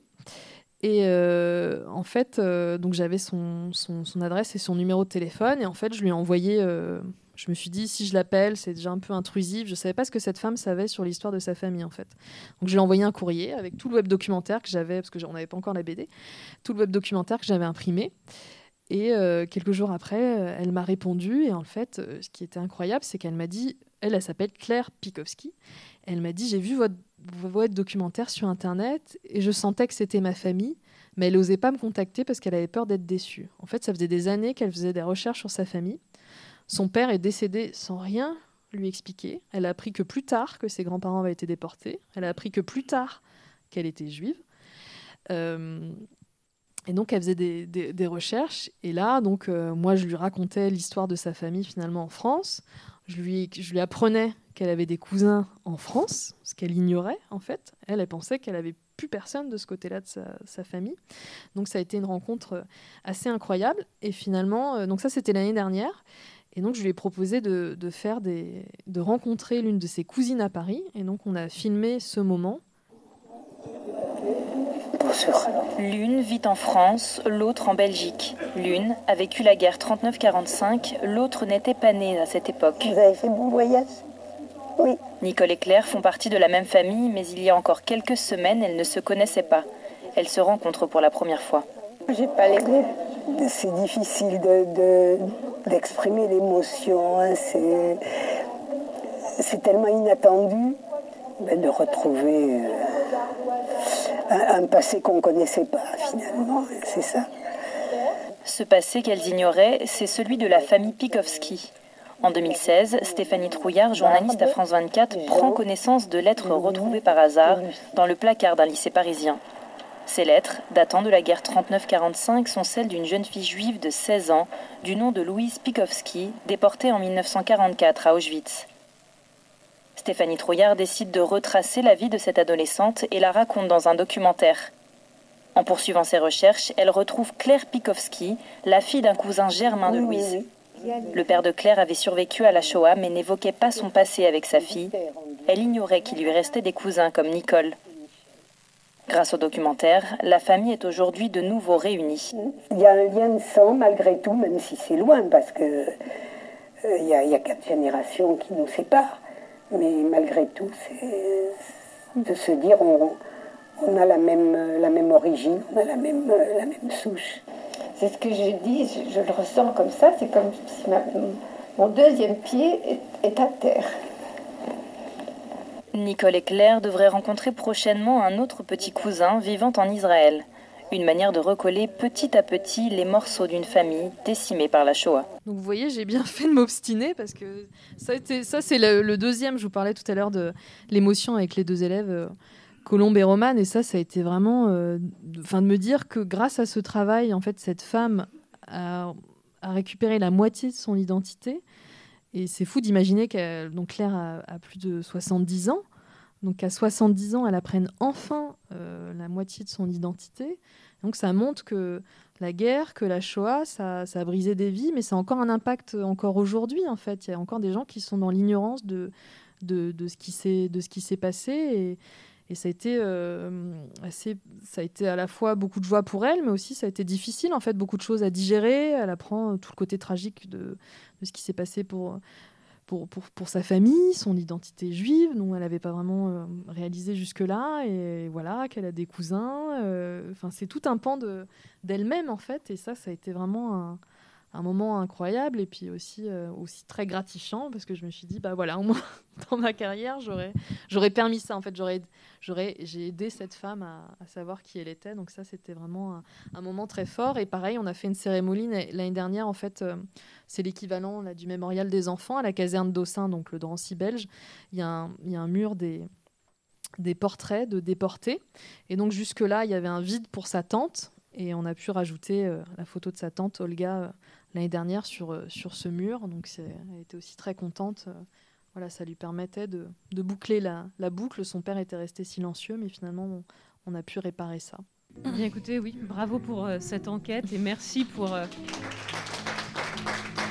Et en fait, j'avais son, adresse et son numéro de téléphone. Et en fait, je lui ai envoyé. Je me suis dit, si je l'appelle, c'est déjà un peu intrusif. Je ne savais pas ce que cette femme savait sur l'histoire de sa famille, en fait. Donc, je lui ai envoyé un courrier avec tout le web documentaire que j'avais, parce qu'on n'avait pas encore la BD, tout le web documentaire que j'avais imprimé. Et euh, quelques jours après, euh, elle m'a répondu. Et en fait, euh, ce qui était incroyable, c'est qu'elle m'a dit, elle, elle s'appelle Claire Pikowski. Elle m'a dit, j'ai vu votre, votre documentaire sur Internet et je sentais que c'était ma famille. Mais elle n'osait pas me contacter parce qu'elle avait peur d'être déçue. En fait, ça faisait des années qu'elle faisait des recherches sur sa famille. Son père est décédé sans rien lui expliquer. Elle a appris que plus tard que ses grands-parents avaient été déportés. Elle a appris que plus tard qu'elle était juive. Euh, et donc, elle faisait des, recherches. Et là, donc, euh, moi, je lui racontais l'histoire de sa famille finalement en France. Je lui, apprenais qu'elle avait des cousins en France, ce qu'elle ignorait en fait. Elle, elle pensait qu'elle avait plus personne de ce côté-là de sa, famille. Donc, ça a été une rencontre euh, assez incroyable. Et finalement, donc ça, c'était l'année dernière. Et donc, je lui ai proposé de, de faire des, de rencontrer l'une de ses cousines à Paris. Et donc, on a filmé ce moment. L'une vit en France, l'autre en Belgique. L'une a vécu la guerre 39-45, l'autre n'était pas née à cette époque. Vous avez fait bon voyage Oui. Nicole et Claire font partie de la même famille, mais il y a encore quelques semaines, elles ne se connaissaient pas. Elles se rencontrent pour la première fois. J'ai pas les mots. C'est difficile de- de- d'exprimer l'émotion. hein, C'est tellement inattendu ben, de retrouver euh, un, un passé qu'on connaissait pas finalement. C'est ça. Ce passé qu'elles ignoraient, c'est celui de la famille Pikowski. En 2016, Stéphanie Trouillard, journaliste à France 24, prend connaissance de lettres retrouvées par hasard dans le placard d'un lycée parisien. Ces lettres, datant de la guerre 39-45, sont celles d'une jeune fille juive de 16 ans, du nom de Louise Pikowski, déportée en 1944 à Auschwitz. Stéphanie Trouillard décide de retracer la vie de cette adolescente et la raconte dans un documentaire. En poursuivant ses recherches, elle retrouve Claire Pikowski, la fille d'un cousin germain de Louise. Le père de Claire avait survécu à la Shoah mais n'évoquait pas son passé avec sa fille. Elle ignorait qu'il lui restait des cousins comme Nicole. Grâce au documentaire, la famille est aujourd'hui de nouveau réunie. Il y a un lien de sang malgré tout, même si c'est loin, parce que euh, il y, a, il y a quatre générations qui nous séparent. Mais malgré tout, c'est de se dire on, on a la même, la même origine, on a la même, la même souche. C'est ce que je dis, je, je le ressens comme ça, c'est comme si ma- mon deuxième pied est, est à terre. Nicole et Claire devraient rencontrer prochainement un autre petit cousin vivant en Israël. Une manière de recoller petit à petit les morceaux d'une famille décimée par la Shoah. Donc vous voyez, j'ai bien fait de m'obstiner parce que ça, c'est le, deuxième. Je vous parlais tout à l'heure de l'émotion avec les deux élèves, euh, Colombe et Romane, et ça, ça a été vraiment, euh, enfin, de me dire que grâce à ce travail, en fait, cette femme a récupéré la moitié de son identité. Et c'est fou d'imaginer donc Claire a, plus de 70 ans. Donc qu'à 70 ans, elle apprenne enfin euh, la moitié de son identité. Donc ça montre que la guerre, que la Shoah, ça, ça a brisé des vies, mais ça a encore un impact encore aujourd'hui, en fait. Il y a encore des gens qui sont dans l'ignorance de, de, de ce qui s'est passé. Et ça a été euh, assez, ça a été à la fois beaucoup de joie pour elle, mais aussi ça a été difficile, en fait, beaucoup de choses à digérer. Elle apprend tout le côté tragique de, ce qui s'est passé pour, pour, pour, pour sa famille, son identité juive, dont elle n'avait pas vraiment euh, réalisé jusque-là, et voilà, qu'elle a des cousins. euh, Enfin, c'est tout un pan de- d'elle-même, en fait, et ça, ça a été vraiment un, un moment incroyable et puis aussi, euh, aussi très gratifiant parce que je me suis dit, bah voilà, au moins dans ma carrière, j'aurais, permis ça. En fait, j'aurais, j'ai aidé cette femme à, savoir qui elle était. Donc ça, c'était vraiment un, moment très fort. Et pareil, on a fait une cérémonie l'année dernière. En fait, euh, c'est l'équivalent du mémorial des enfants à la caserne d'Aussin, donc le Drancy belge. Il y, a un, y a un mur des des portraits de déportés. Et donc jusque-là, il y avait un vide pour sa tante. Et on a pu rajouter euh, la photo de sa tante Olga l'année dernière sur, euh, sur ce mur. Donc elle était aussi très contente. Euh, voilà, ça lui permettait de, de boucler la, la, boucle. Son père était resté silencieux, mais finalement, on, a pu réparer ça. Bien écoutez, oui, bravo pour euh, cette enquête et merci pour,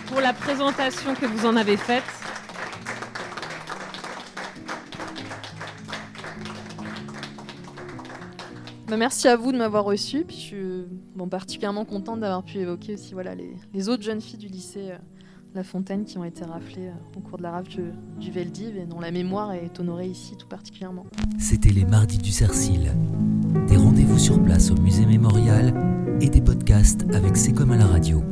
pour la présentation que vous en avez faite. Bah, merci à vous de m'avoir reçu. Je suis bon, particulièrement contente d'avoir pu évoquer aussi les, autres jeunes filles du lycée euh, La Fontaine qui ont été raflées euh, au cours de la rafle du, Veldiv et dont la mémoire est honorée ici tout particulièrement. C'était les mardis du Cercil. Des rendez-vous sur place au musée mémorial et des podcasts avec C'est comme à la radio.